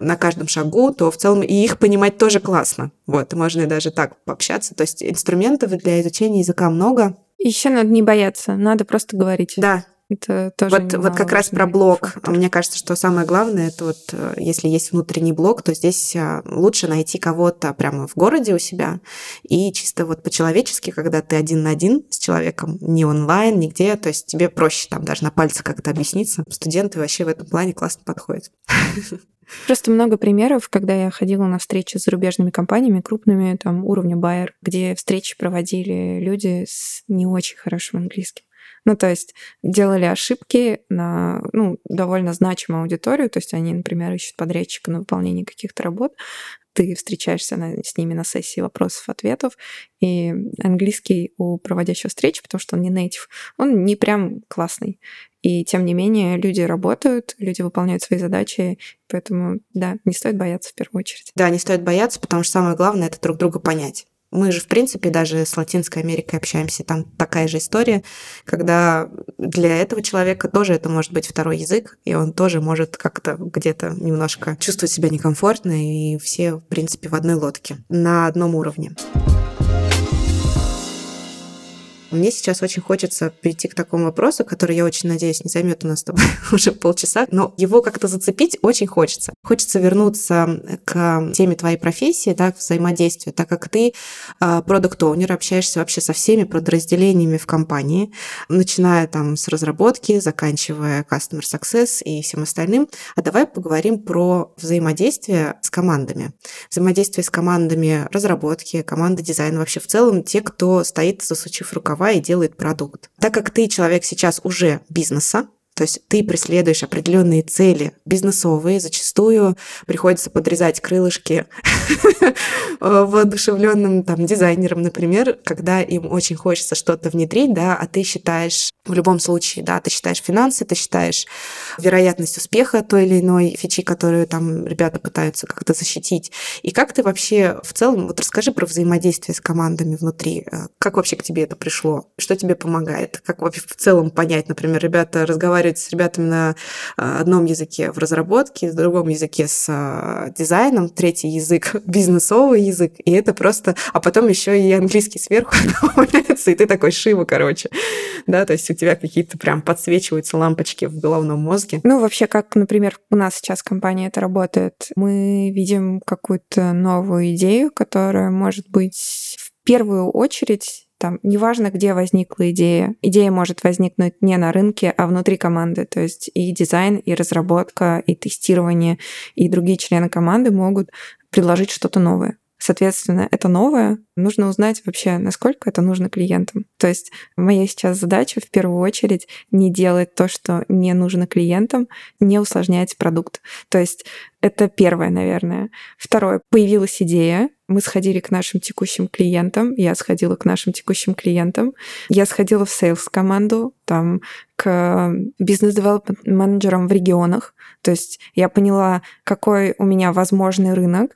на каждом шагу, то в целом и их понимать тоже классно. Вот, можно и даже так пообщаться. То есть инструментов для изучения языка много. Еще надо не бояться, надо просто говорить. Да, это тоже вот, вот как раз про блок. Фактор. Мне кажется, что самое главное, это вот э, если есть внутренний блок, то здесь э, лучше найти кого-то прямо в городе у себя и чисто вот по-человечески, когда ты один на один с человеком, не онлайн, нигде, то есть тебе проще там даже на пальце как-то объясниться. Студенты вообще в этом плане классно подходят. Просто много примеров, когда я ходила на встречи с зарубежными компаниями, крупными, там, уровня Байер, где встречи проводили люди с не очень хорошим английским. Ну, то есть делали ошибки на ну, довольно значимую аудиторию, то есть они, например, ищут подрядчика на выполнение каких-то работ, ты встречаешься на, с ними на сессии вопросов-ответов, и английский у проводящего встречи, потому что он не нейтив, он не прям классный. И тем не менее люди работают, люди выполняют свои задачи, поэтому, да, не стоит бояться в первую очередь. Да, не стоит бояться, потому что самое главное — это друг друга понять. Мы же, в принципе, даже с Латинской Америкой общаемся. Там такая же история, когда для этого человека тоже это может быть второй язык, и он тоже может как-то где-то немножко чувствовать себя некомфортно, и все, в принципе, в одной лодке, на одном уровне. Мне сейчас очень хочется перейти к такому вопросу, который, я очень надеюсь, не займет у нас с тобой уже полчаса, но его как-то зацепить очень хочется. Хочется вернуться к теме твоей профессии, да, к взаимодействию, так как ты продукт оунер общаешься вообще со всеми подразделениями в компании, начиная там с разработки, заканчивая customer success и всем остальным. А давай поговорим про взаимодействие с командами. Взаимодействие с командами разработки, команды дизайна, вообще в целом те, кто стоит, засучив рукава и делает продукт. Так как ты человек сейчас уже бизнеса, то есть ты преследуешь определенные цели бизнесовые, зачастую приходится подрезать крылышки воодушевленным там дизайнерам, например, когда им очень хочется что-то внедрить, да, а ты считаешь в любом случае, да, ты считаешь финансы, ты считаешь вероятность успеха той или иной фичи, которую там ребята пытаются как-то защитить. И как ты вообще в целом, вот расскажи про взаимодействие с командами внутри. Э, как вообще к тебе это пришло? Что тебе помогает? Как вообще в целом понять, например, ребята разговаривают с ребятами на э, одном языке в разработке, в другом языке с э, дизайном, третий язык бизнесовый язык, и это просто... А потом еще и английский сверху добавляется, и ты такой шива, короче. Да, то есть у тебя какие-то прям подсвечиваются лампочки в головном мозге. Ну, вообще, как, например, у нас сейчас компания это работает, мы видим какую-то новую идею, которая может быть в первую очередь там, неважно, где возникла идея, идея может возникнуть не на рынке, а внутри команды. То есть и дизайн, и разработка, и тестирование, и другие члены команды могут предложить что-то новое Соответственно, это новое. Нужно узнать вообще, насколько это нужно клиентам. То есть моя сейчас задача в первую очередь не делать то, что не нужно клиентам, не усложнять продукт. То есть это первое, наверное. Второе, появилась идея, мы сходили к нашим текущим клиентам, я сходила к нашим текущим клиентам, я сходила в сейлс-команду, там, к бизнес-девелопмент менеджерам в регионах, то есть я поняла, какой у меня возможный рынок,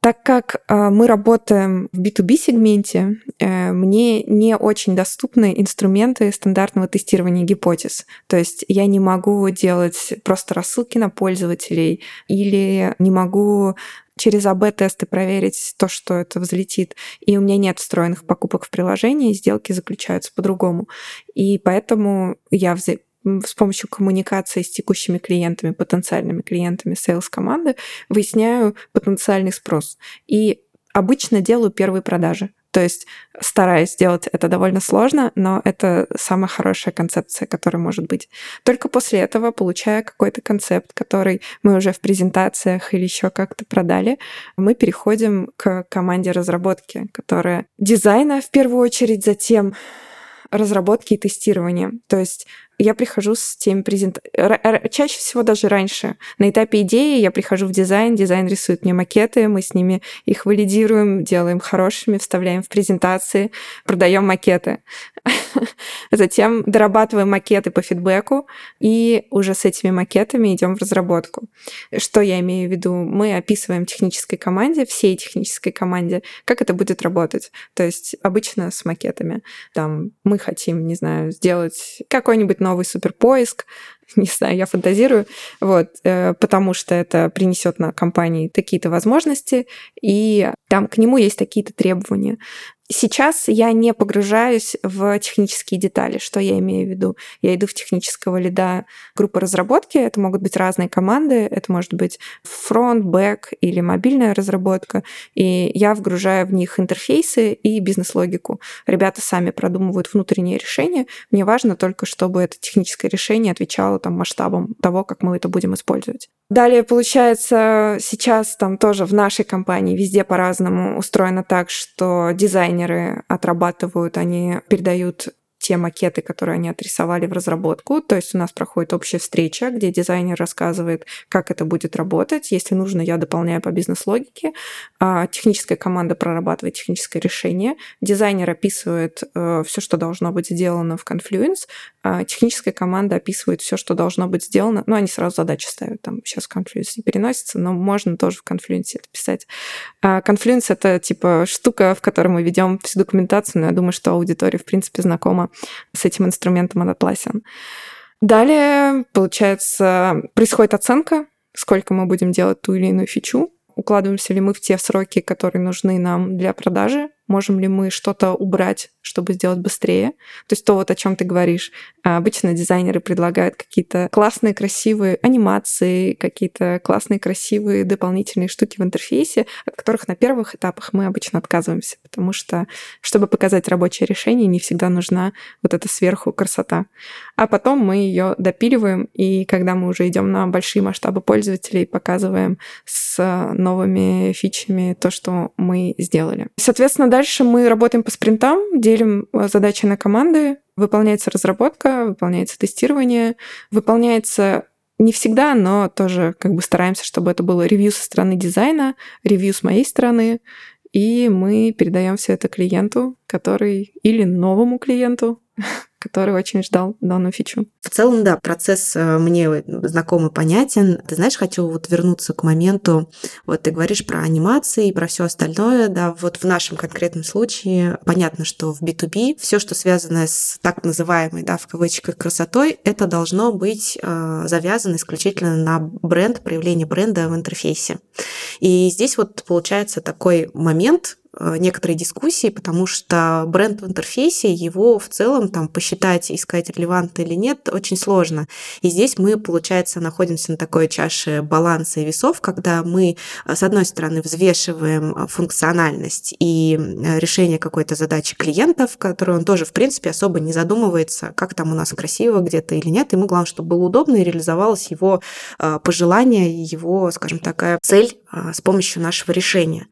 так как э, мы работаем в B2B сегменте, э, мне не очень доступны инструменты стандартного тестирования гипотез. То есть я не могу делать просто рассылки на пользователей или не могу через АБ-тесты проверить то, что это взлетит. И у меня нет встроенных покупок в приложении, сделки заключаются по-другому. И поэтому я с помощью коммуникации с текущими клиентами, потенциальными клиентами sales команды выясняю потенциальный спрос. И обычно делаю первые продажи. То есть стараюсь сделать это довольно сложно, но это самая хорошая концепция, которая может быть. Только после этого, получая какой-то концепт, который мы уже в презентациях или еще как-то продали, мы переходим к команде разработки, которая дизайна в первую очередь, затем разработки и тестирования. То есть я прихожу с теми презентациями. Чаще всего даже раньше. На этапе идеи я прихожу в дизайн, дизайн рисует мне макеты, мы с ними их валидируем, делаем хорошими, вставляем в презентации, продаем макеты. Затем дорабатываем макеты по фидбэку и уже с этими макетами идем в разработку. Что я имею в виду? Мы описываем технической команде, всей технической команде, как это будет работать. То есть обычно с макетами. Там мы хотим, не знаю, сделать какой-нибудь новый суперпоиск, не знаю, я фантазирую, вот, э, потому что это принесет на компании такие-то возможности, и там к нему есть такие-то требования. Сейчас я не погружаюсь в технические детали. Что я имею в виду? Я иду в технического лида группы разработки. Это могут быть разные команды. Это может быть фронт, бэк или мобильная разработка. И я вгружаю в них интерфейсы и бизнес-логику. Ребята сами продумывают внутренние решения. Мне важно только, чтобы это техническое решение отвечало там, масштабам того, как мы это будем использовать. Далее, получается, сейчас там тоже в нашей компании везде по-разному устроено так, что дизайнеры отрабатывают, они передают те макеты, которые они отрисовали в разработку. То есть у нас проходит общая встреча, где дизайнер рассказывает, как это будет работать. Если нужно, я дополняю по бизнес-логике. А техническая команда прорабатывает техническое решение. Дизайнер описывает э, все, что должно быть сделано в Confluence. А техническая команда описывает все, что должно быть сделано. Ну, они сразу задачи ставят. Там сейчас Confluence не переносится, но можно тоже в Confluence это писать. А Confluence — это типа штука, в которой мы ведем всю документацию, но я думаю, что аудитория, в принципе, знакома с этим инструментом Atlassian. Далее, получается, происходит оценка, сколько мы будем делать ту или иную фичу, укладываемся ли мы в те сроки, которые нужны нам для продажи, можем ли мы что-то убрать, чтобы сделать быстрее. То есть то, вот о чем ты говоришь. А обычно дизайнеры предлагают какие-то классные, красивые анимации, какие-то классные, красивые дополнительные штуки в интерфейсе, от которых на первых этапах мы обычно отказываемся, потому что, чтобы показать рабочее решение, не всегда нужна вот эта сверху красота. А потом мы ее допиливаем, и когда мы уже идем на большие масштабы пользователей, показываем с новыми фичами то, что мы сделали. Соответственно, Дальше мы работаем по спринтам, делим э, задачи на команды, выполняется разработка, выполняется тестирование, выполняется не всегда, но тоже как бы стараемся, чтобы это было ревью со стороны дизайна, ревью с моей стороны, и мы передаем все это клиенту, который или новому клиенту, который очень ждал данную фичу. В целом, да, процесс э, мне знаком и понятен. Ты знаешь, хочу вот вернуться к моменту, вот ты говоришь про анимации и про все остальное, да, вот в нашем конкретном случае понятно, что в B2B все, что связано с так называемой, да, в кавычках красотой, это должно быть э, завязано исключительно на бренд, проявление бренда в интерфейсе. И здесь вот получается такой момент, э, некоторые дискуссии, потому что бренд в интерфейсе, его в целом там посчитать, искать релевантно или нет, очень сложно. И здесь мы, получается, находимся на такой чаше баланса и весов, когда мы, э, с одной стороны, взвешиваем э, функциональность и решение какой-то задачи клиентов, которую он тоже, в принципе, особо не задумывается, как там у нас красиво где-то или нет. Ему главное, чтобы было удобно и реализовалось его пожелание, его, скажем, такая цель с помощью нашего решения.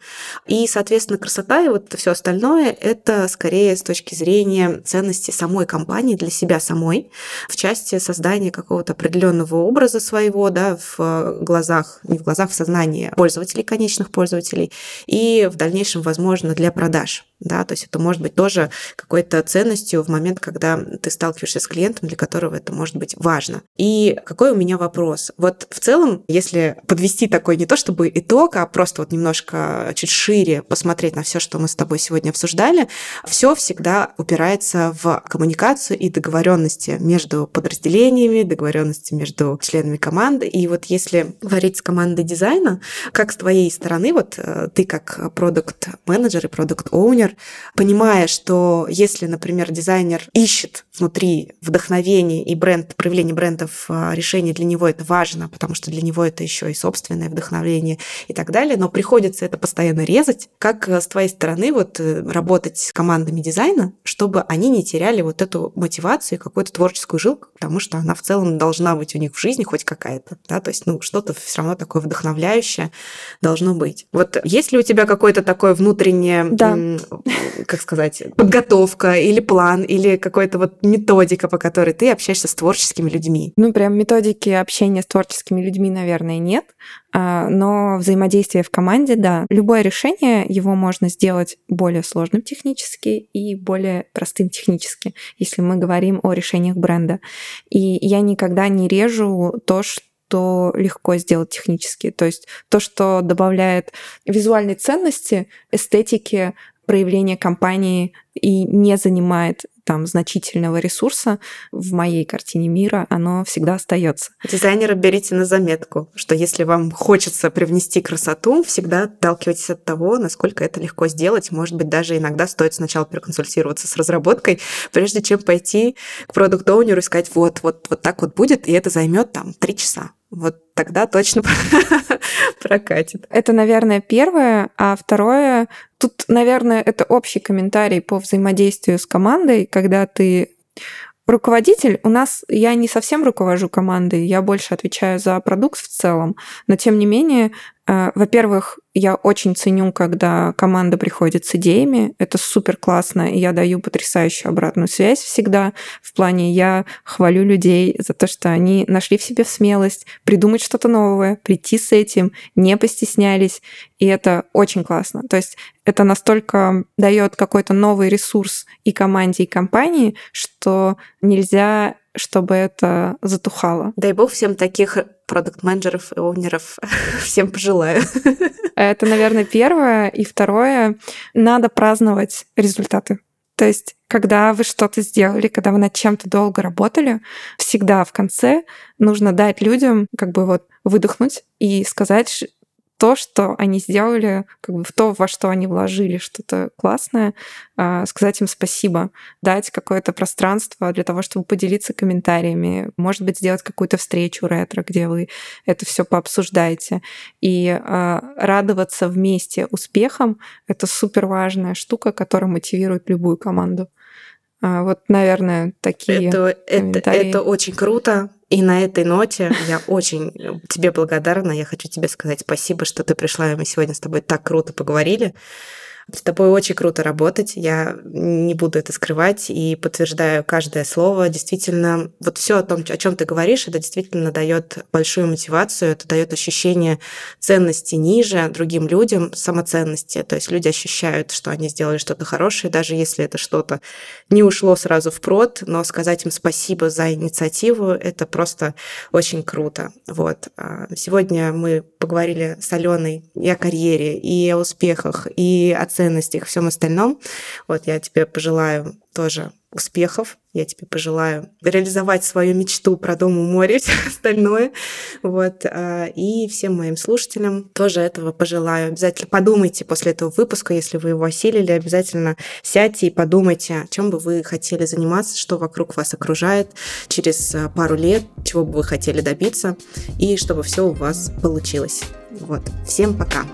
И, соответственно, красота и вот все остальное – это скорее с точки зрения ценности самой компании для себя самой в части создания какого-то определенного образа своего да, в глазах, не в глазах, в сознании пользователей, конечных пользователей, и в дальнейшем, возможно, для продаж да, то есть это может быть тоже какой-то ценностью в момент, когда ты сталкиваешься с клиентом, для которого это может быть важно. И какой у меня вопрос? Вот в целом, если подвести такой не то чтобы итог, а просто вот немножко чуть шире посмотреть на все, что мы с тобой сегодня обсуждали, все всегда упирается в коммуникацию и договоренности между подразделениями, договоренности между членами команды. И вот если говорить с командой дизайна, как с твоей стороны, вот э, ты как продукт-менеджер и продукт-оунер, например, понимая, что если, например, дизайнер ищет внутри вдохновение и бренд, проявление брендов а, решение для него это важно, потому что для него это еще и собственное вдохновение и так далее, но приходится это постоянно резать. Как э, с твоей стороны вот э, работать с командами дизайна, чтобы они не теряли вот эту мотивацию и какую-то творческую жилку, потому что она в целом должна быть у них в жизни хоть какая-то, да, то есть, ну, что-то все равно такое вдохновляющее должно быть. Вот есть ли у тебя какое-то такое внутреннее, да. как сказать, подготовка или план, или какой-то вот методика, по которой ты общаешься с творческими людьми? Ну, прям методики общения с творческими людьми, наверное, нет. А, но взаимодействие в команде, да. Любое решение, его можно сделать более сложным технически и более простым технически, если мы говорим о решениях бренда. И я никогда не режу то, что легко сделать технически. То есть то, что добавляет визуальной ценности, эстетики, проявление компании и не занимает там значительного ресурса в моей картине мира, оно всегда остается. Дизайнеры берите на заметку, что если вам хочется привнести красоту, всегда отталкивайтесь от того, насколько это легко сделать. Может быть, даже иногда стоит сначала проконсультироваться с разработкой, прежде чем пойти к продукт-оунеру и сказать, вот, вот, вот так вот будет, и это займет там три часа. Вот тогда точно прокатит. Это, наверное, первое. А второе, тут, наверное, это общий комментарий по взаимодействию с командой, когда ты Руководитель у нас, я не совсем руковожу командой, я больше отвечаю за продукт в целом, но тем не менее во-первых, я очень ценю, когда команда приходит с идеями. Это супер классно, и я даю потрясающую обратную связь всегда. В плане я хвалю людей за то, что они нашли в себе смелость придумать что-то новое, прийти с этим, не постеснялись. И это очень классно. То есть это настолько дает какой-то новый ресурс и команде, и компании, что нельзя чтобы это затухало. Дай бог всем таких продукт-менеджеров и оунеров всем пожелаю. Это, наверное, первое. И второе, надо праздновать результаты. То есть, когда вы что-то сделали, когда вы над чем-то долго работали, всегда в конце нужно дать людям как бы вот выдохнуть и сказать, то, что они сделали, как бы в то, во что они вложили что-то классное, а, сказать им спасибо, дать какое-то пространство для того, чтобы поделиться комментариями, может быть, сделать какую-то встречу ретро, где вы это все пообсуждаете. И а, радоваться вместе успехам — это супер важная штука, которая мотивирует любую команду. А, вот, наверное, такие это, это, это очень круто. И на этой ноте я очень тебе благодарна. Я хочу тебе сказать спасибо, что ты пришла, и мы сегодня с тобой так круто поговорили. С тобой очень круто работать, я не буду это скрывать и подтверждаю каждое слово. Действительно, вот все о том, о чем ты говоришь, это действительно дает большую мотивацию, это дает ощущение ценности ниже другим людям, самоценности. То есть люди ощущают, что они сделали что-то хорошее, даже если это что-то не ушло сразу в прод, но сказать им спасибо за инициативу, это просто очень круто. Вот. А сегодня мы поговорили с Аленой и о карьере, и о успехах, и о ценностях, всем остальном. Вот я тебе пожелаю тоже успехов. Я тебе пожелаю реализовать свою мечту про дом у моря и все остальное. Вот. А, и всем моим слушателям тоже этого пожелаю. Обязательно подумайте после этого выпуска, если вы его осилили, обязательно сядьте и подумайте, чем бы вы хотели заниматься, что вокруг вас окружает через а, пару лет, чего бы вы хотели добиться, и чтобы все у вас получилось. Вот. Всем пока!